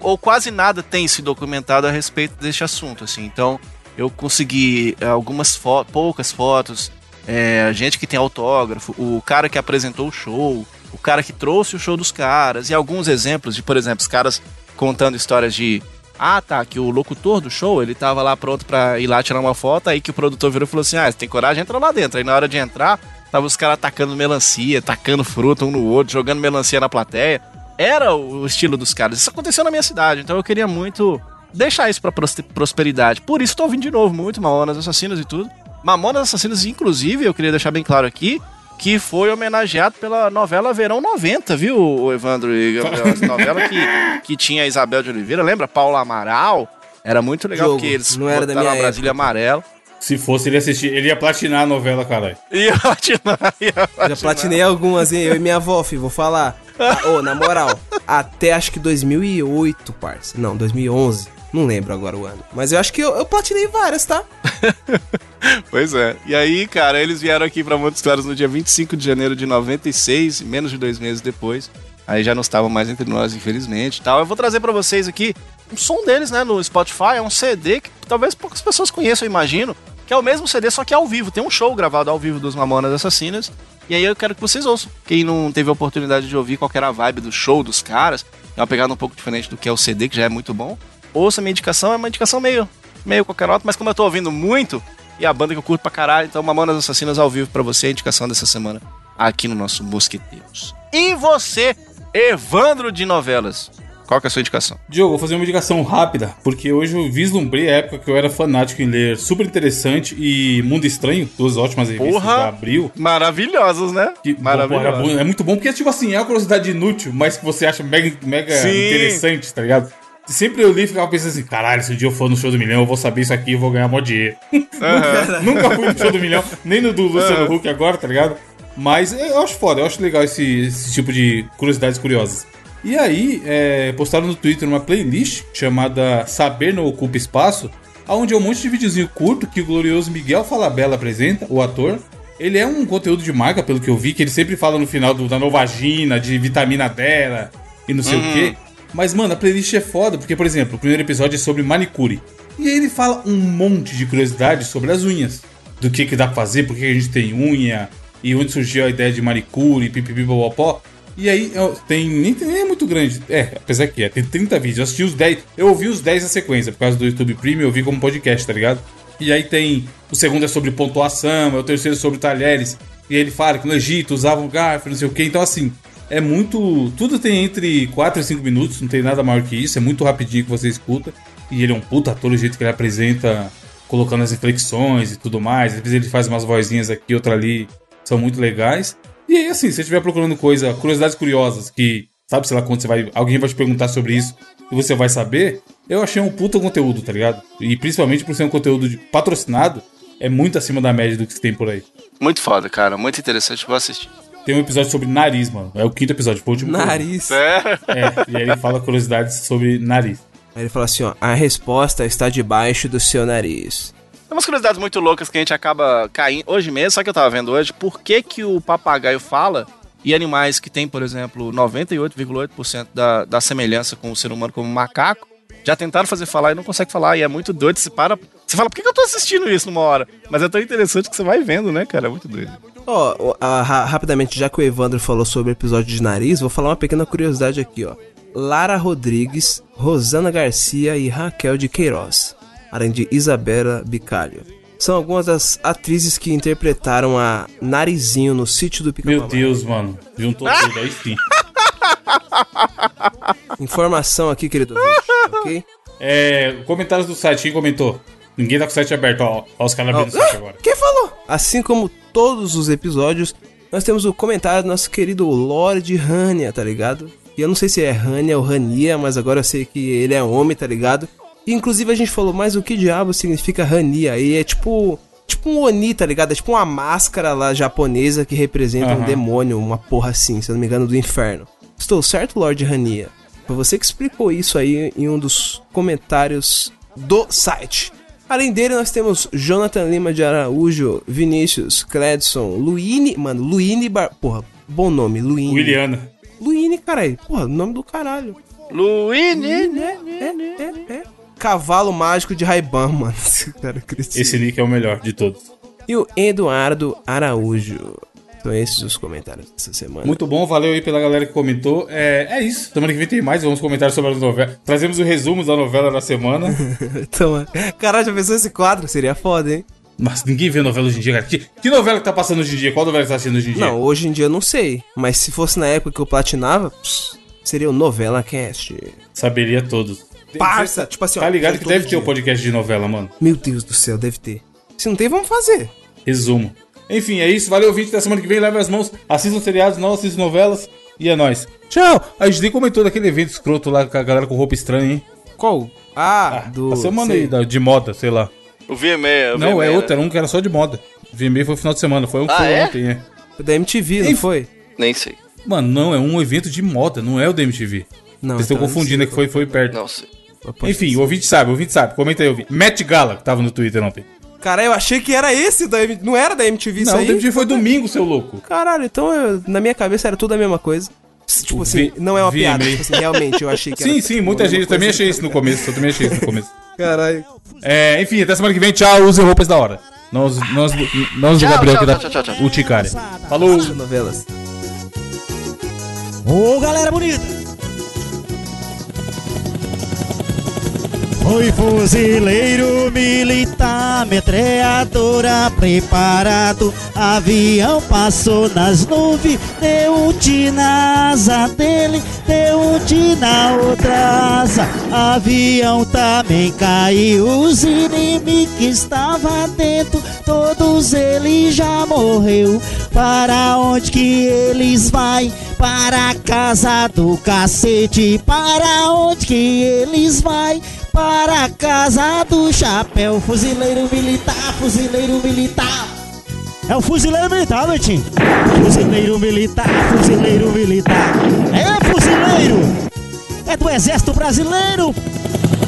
Speaker 4: ou quase nada tem se documentado a respeito deste assunto, assim. Então, eu consegui eh, algumas fotos, poucas fotos, é, gente que tem autógrafo, o cara que apresentou o show, o cara que trouxe o show dos caras, e alguns exemplos de, por exemplo, os caras contando histórias de ah, tá, que o locutor do show, ele tava lá pronto pra ir lá tirar uma foto, aí que o produtor virou e falou assim, ah, você tem coragem, entra lá dentro. Aí na hora de entrar, tava os caras atacando melancia, tacando fruta um no outro, jogando melancia na plateia. Era o estilo dos caras. Isso aconteceu na minha cidade, então eu queria muito deixar isso pra pros- prosperidade. Por isso tô ouvindo de novo muito Mamonas Assassinas e tudo. Mamonas Assassinas, inclusive, eu queria deixar bem claro aqui, que foi homenageado pela novela Verão 90, viu, Evandro e Gabriel? <laughs> Novela que, que tinha a Isabel de Oliveira, lembra? Paula Amaral. Era muito legal
Speaker 5: Jogo,
Speaker 4: porque eles
Speaker 5: não era da
Speaker 4: botaram
Speaker 5: minha
Speaker 4: a Brasília
Speaker 5: época.
Speaker 4: Amarela.
Speaker 3: Se fosse, ele ia assistir. Ele ia platinar a novela, caralho. <laughs>
Speaker 4: Eu platinar, ia
Speaker 5: Já
Speaker 4: platinar.
Speaker 5: platinei algumas, hein? Eu e minha avó, filho, vou falar. Ah, Ô, na moral, até acho que 2008, parça. Não, 2011. Não lembro agora o ano. Mas eu acho que eu, eu platinei várias, tá? <laughs>
Speaker 4: Pois é. E aí, cara, eles vieram aqui pra Montes Claros no dia 25 de janeiro de 96, menos de dois meses depois. Aí já não estavam mais entre nós, infelizmente. Tal. Eu vou trazer pra vocês aqui um som deles, né, no Spotify. É um CD que talvez poucas pessoas conheçam, eu imagino. Que é o mesmo CD, só que ao vivo. Tem um show gravado ao vivo dos Mamonas Assassinas. E aí eu quero que vocês ouçam. Quem não teve a oportunidade de ouvir qual era a vibe do show dos caras, é uma pegada um pouco diferente do que é o CD, que já é muito bom. Ouça a minha indicação, é uma indicação meio, meio qualquer outra, mas como eu tô ouvindo muito, e a banda que eu curto pra caralho, então Mamonas Assassinas ao vivo pra você, a indicação dessa semana aqui no nosso Mosqueteiros. E você, Evandro de Novelas, qual que é a sua indicação?
Speaker 3: Diogo, vou fazer uma indicação rápida, porque hoje eu vislumbrei a época que eu era fanático em ler Super Interessante e Mundo Estranho, duas ótimas revistas
Speaker 4: Porra!
Speaker 3: da Abril.
Speaker 4: Maravilhosos, né?
Speaker 3: Que,
Speaker 4: Maravilhosos.
Speaker 3: bom- é muito bom, porque, tipo assim, é uma curiosidade inútil, mas que você acha mega, mega
Speaker 4: Sim.
Speaker 3: interessante, tá ligado? Sempre eu li e ficava pensando assim, caralho, se um dia eu for no show do milhão, eu vou saber isso aqui e vou ganhar mó dinheiro. <laughs> nunca, nunca fui no show do milhão, nem no do Luciano Huck agora, tá ligado? Mas eu acho foda, eu acho legal esse, esse tipo de curiosidades curiosas. E aí, é, postaram no Twitter uma playlist chamada Saber Não Ocupa Espaço, onde é um monte de videozinho curto que o glorioso Miguel Falabella apresenta, o ator. Ele é um conteúdo de marca, pelo que eu vi, que ele sempre fala no final do, da Novagina, de vitamina dela e não sei o quê. Mas, mano, a playlist é foda, porque, por exemplo, o primeiro episódio é sobre manicure. E aí ele fala um monte de curiosidades sobre as unhas. Do que, que dá pra fazer, por que a gente tem unha, e onde surgiu a ideia de manicure, pipipipopopó. E aí tem nem, nem é muito grande. É, apesar que é, tem 30 vídeos. Eu assisti os 10. Eu ouvi os 10 na sequência, por causa do YouTube Premium, eu vi como podcast, tá ligado? E aí tem. O segundo é sobre pontuação, é o terceiro sobre talheres. E aí ele fala que no Egito usavam garfo, não sei o que. Então, assim, é muito. Tudo tem entre 4 e 5 minutos, não tem nada maior que isso. É muito rapidinho que você escuta. E ele é um puta ator, o jeito que ele apresenta, colocando as reflexões e tudo mais. Às vezes ele faz umas vozinhas aqui, outra ali, são muito legais. E aí, assim, se você estiver procurando coisa, curiosidades curiosas, que sabe, sei lá, quando você vai. Alguém vai te perguntar sobre isso e você vai saber, eu achei um puta conteúdo, tá ligado? E principalmente por ser um conteúdo de- patrocinado, é muito acima da média do que se tem por aí.
Speaker 4: Muito foda, cara. Muito interessante. Vou assistir.
Speaker 3: Tem um episódio sobre nariz, mano. É o quinto episódio, foi o último.
Speaker 5: Nariz.
Speaker 4: É.
Speaker 3: É, e aí ele fala curiosidades sobre nariz.
Speaker 5: Aí ele fala assim, ó, a resposta está debaixo do seu nariz.
Speaker 4: Tem umas curiosidades muito loucas que a gente acaba caindo. Hoje mesmo, o que eu tava vendo hoje? Por que, que o papagaio fala e animais que têm, por exemplo, 98,8% da, da semelhança com o ser humano como macaco, já tentaram fazer falar e não consegue falar. E é muito doido. Você para. Você fala, por que, que eu tô assistindo isso numa hora? Mas é tão interessante que você vai vendo, né, cara? É muito doido.
Speaker 5: Ó, ra- rapidamente, já que o Evandro falou sobre o episódio de nariz, vou falar uma pequena curiosidade aqui, ó. Lara Rodrigues, Rosana Garcia e Raquel de Queiroz, além de Isabela Bicalho. São algumas das atrizes que interpretaram a Narizinho no sítio do pica
Speaker 3: Meu Deus, mano. Juntou tudo, aí sim. <laughs>
Speaker 5: Informação aqui, querido ouvinte, ok?
Speaker 3: É, comentários do site, quem comentou? Ninguém tá com o site aberto, ó. Ó os caras abrindo o site agora. <laughs>
Speaker 5: Quem falou? Assim como todos os episódios, nós temos o comentário do nosso querido Lorde Rania, tá ligado? E eu não sei se é Rania ou Rania, mas agora eu sei que ele é homem, tá ligado? E, inclusive a gente falou, mas o que diabo significa Rania? E é tipo. Tipo um Oni, tá ligado? É tipo uma máscara lá japonesa que representa um
Speaker 3: Aham.
Speaker 5: demônio, uma porra assim, se eu não me engano, do inferno. Estou certo, Lorde Rania? Foi você que explicou isso aí em um dos comentários do site. Além dele, nós temos Jonathan Lima de Araújo, Vinícius, Cledson, Luine. Mano, Luine Bar. Porra, bom nome, Luine.
Speaker 3: Williana.
Speaker 5: Luine, caralho. Porra, nome do caralho.
Speaker 4: Luíne!
Speaker 5: É, é, é. Cavalo mágico de Raiban, <laughs> mano. Esse cara.
Speaker 3: Esse nick é o melhor de todos.
Speaker 5: E o Eduardo Araújo. São esses os comentários dessa semana.
Speaker 3: Muito bom, valeu aí pela galera que comentou. É, é isso. Semana que vem tem mais, vamos comentar sobre as novelas. Trazemos o resumo da novela da semana. <laughs>
Speaker 5: então, caralho, já pensou esse quadro? Seria foda, hein?
Speaker 3: Mas ninguém vê novela hoje em dia, cara. Que, que novela que tá passando hoje em dia? Qual novela que tá assistindo hoje em dia?
Speaker 5: Não, hoje em dia eu não sei. Mas se fosse na época que eu platinava, pss, seria o Novela Cast.
Speaker 3: Saberia todos.
Speaker 5: Parça, tipo assim, ó,
Speaker 3: Tá ligado que
Speaker 5: todo
Speaker 3: deve ter
Speaker 5: dia.
Speaker 3: o podcast de novela, mano.
Speaker 5: Meu Deus do céu, deve ter. Se não tem, vamos fazer.
Speaker 3: Resumo. Enfim, é isso. Valeu, ouvinte. Da semana que vem, leve as mãos. Assistam seriados, não assistam novelas. E é nóis. Tchau. A gente nem comentou daquele evento escroto lá com a galera com roupa estranha, hein?
Speaker 5: Qual? Ah, do.
Speaker 3: a semana
Speaker 5: sei.
Speaker 3: aí, da- de moda, sei lá.
Speaker 4: O VMA. o
Speaker 3: não,
Speaker 4: VMA,
Speaker 3: é
Speaker 4: né?
Speaker 3: outro. Era um que era só de moda. VMA foi no final de semana. Foi um que
Speaker 4: Ah,
Speaker 3: foi
Speaker 4: é?
Speaker 3: ontem, é.
Speaker 5: Foi da MTV, não foi?
Speaker 4: Nem sei.
Speaker 3: Mano, não, é um evento de moda, não é o da MTV.
Speaker 5: Não.
Speaker 3: Vocês estão
Speaker 5: então eu
Speaker 3: confundindo, é que foi, foi perto.
Speaker 4: Não sei.
Speaker 3: Enfim, o ouvinte sabe, o ouvinte sabe. Comenta aí, ouvinte. Matt Gala, que tava no Twitter ontem.
Speaker 5: Cara, eu achei que era esse da MTV. Não era da MTV isso
Speaker 3: não, o
Speaker 5: aí?
Speaker 3: da MTV foi domingo, seu louco.
Speaker 5: Caralho, então eu- na minha cabeça era tudo a mesma coisa. Tipo
Speaker 3: O
Speaker 5: assim,
Speaker 3: V-
Speaker 5: não é uma
Speaker 3: VMA.
Speaker 5: piada. Tipo assim, realmente eu achei que
Speaker 3: Sim, <laughs>
Speaker 5: era.
Speaker 3: sim, muita
Speaker 5: uma
Speaker 3: gente. Eu também achei isso no começo. Eu também achei isso no começo. <laughs>
Speaker 5: Caralho.
Speaker 3: É, enfim, até semana que vem. Tchau, use roupas da hora. Não Nós, nós, nós do
Speaker 4: Tchau,
Speaker 3: Gabriel
Speaker 4: tchau,
Speaker 3: que dá
Speaker 4: tchau, tchau, tchau.
Speaker 3: o. Falou!
Speaker 5: Novelas.
Speaker 8: Ô, galera bonita! Foi fuzileiro militar, metralhadora preparado. Avião passou nas nuvens, deu um tiro na asa dele, deu um tiro na outra asa. Avião também caiu, os inimigos que estavam dentro, todos eles já morreu. Para onde que eles vai? Para a casa do cacete. Para onde que eles vai? Para a casa do chapéu. Fuzileiro militar, fuzileiro militar. É o fuzileiro militar, Betinho. Fuzileiro militar, fuzileiro militar. É fuzileiro. É do exército brasileiro.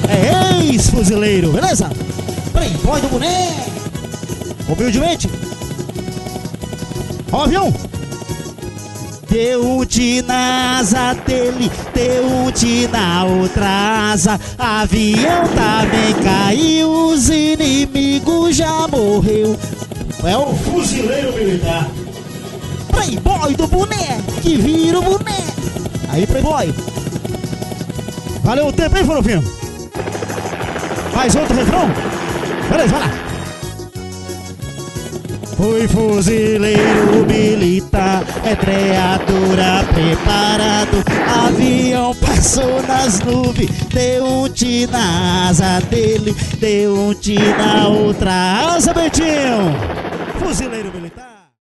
Speaker 8: É ex-fuzileiro, beleza? Playboy do boneco. Humildemente. Ó, avião. Deu um na asa dele, deu um tiro na outra asa. Avião também caiu, os inimigos já morreu. É o fuzileiro militar. Playboy do boné, que vira o boné. Aí, Playboy. Valeu o tempo, hein, Forofinho? Mais outro refrão? Beleza, vai lá. Foi fuzileiro militar, metralhadora preparado. Avião passou nas nuvens, deu um tiro na asa dele, deu um tiro na outra asa, Betinho. Fuzileiro militar.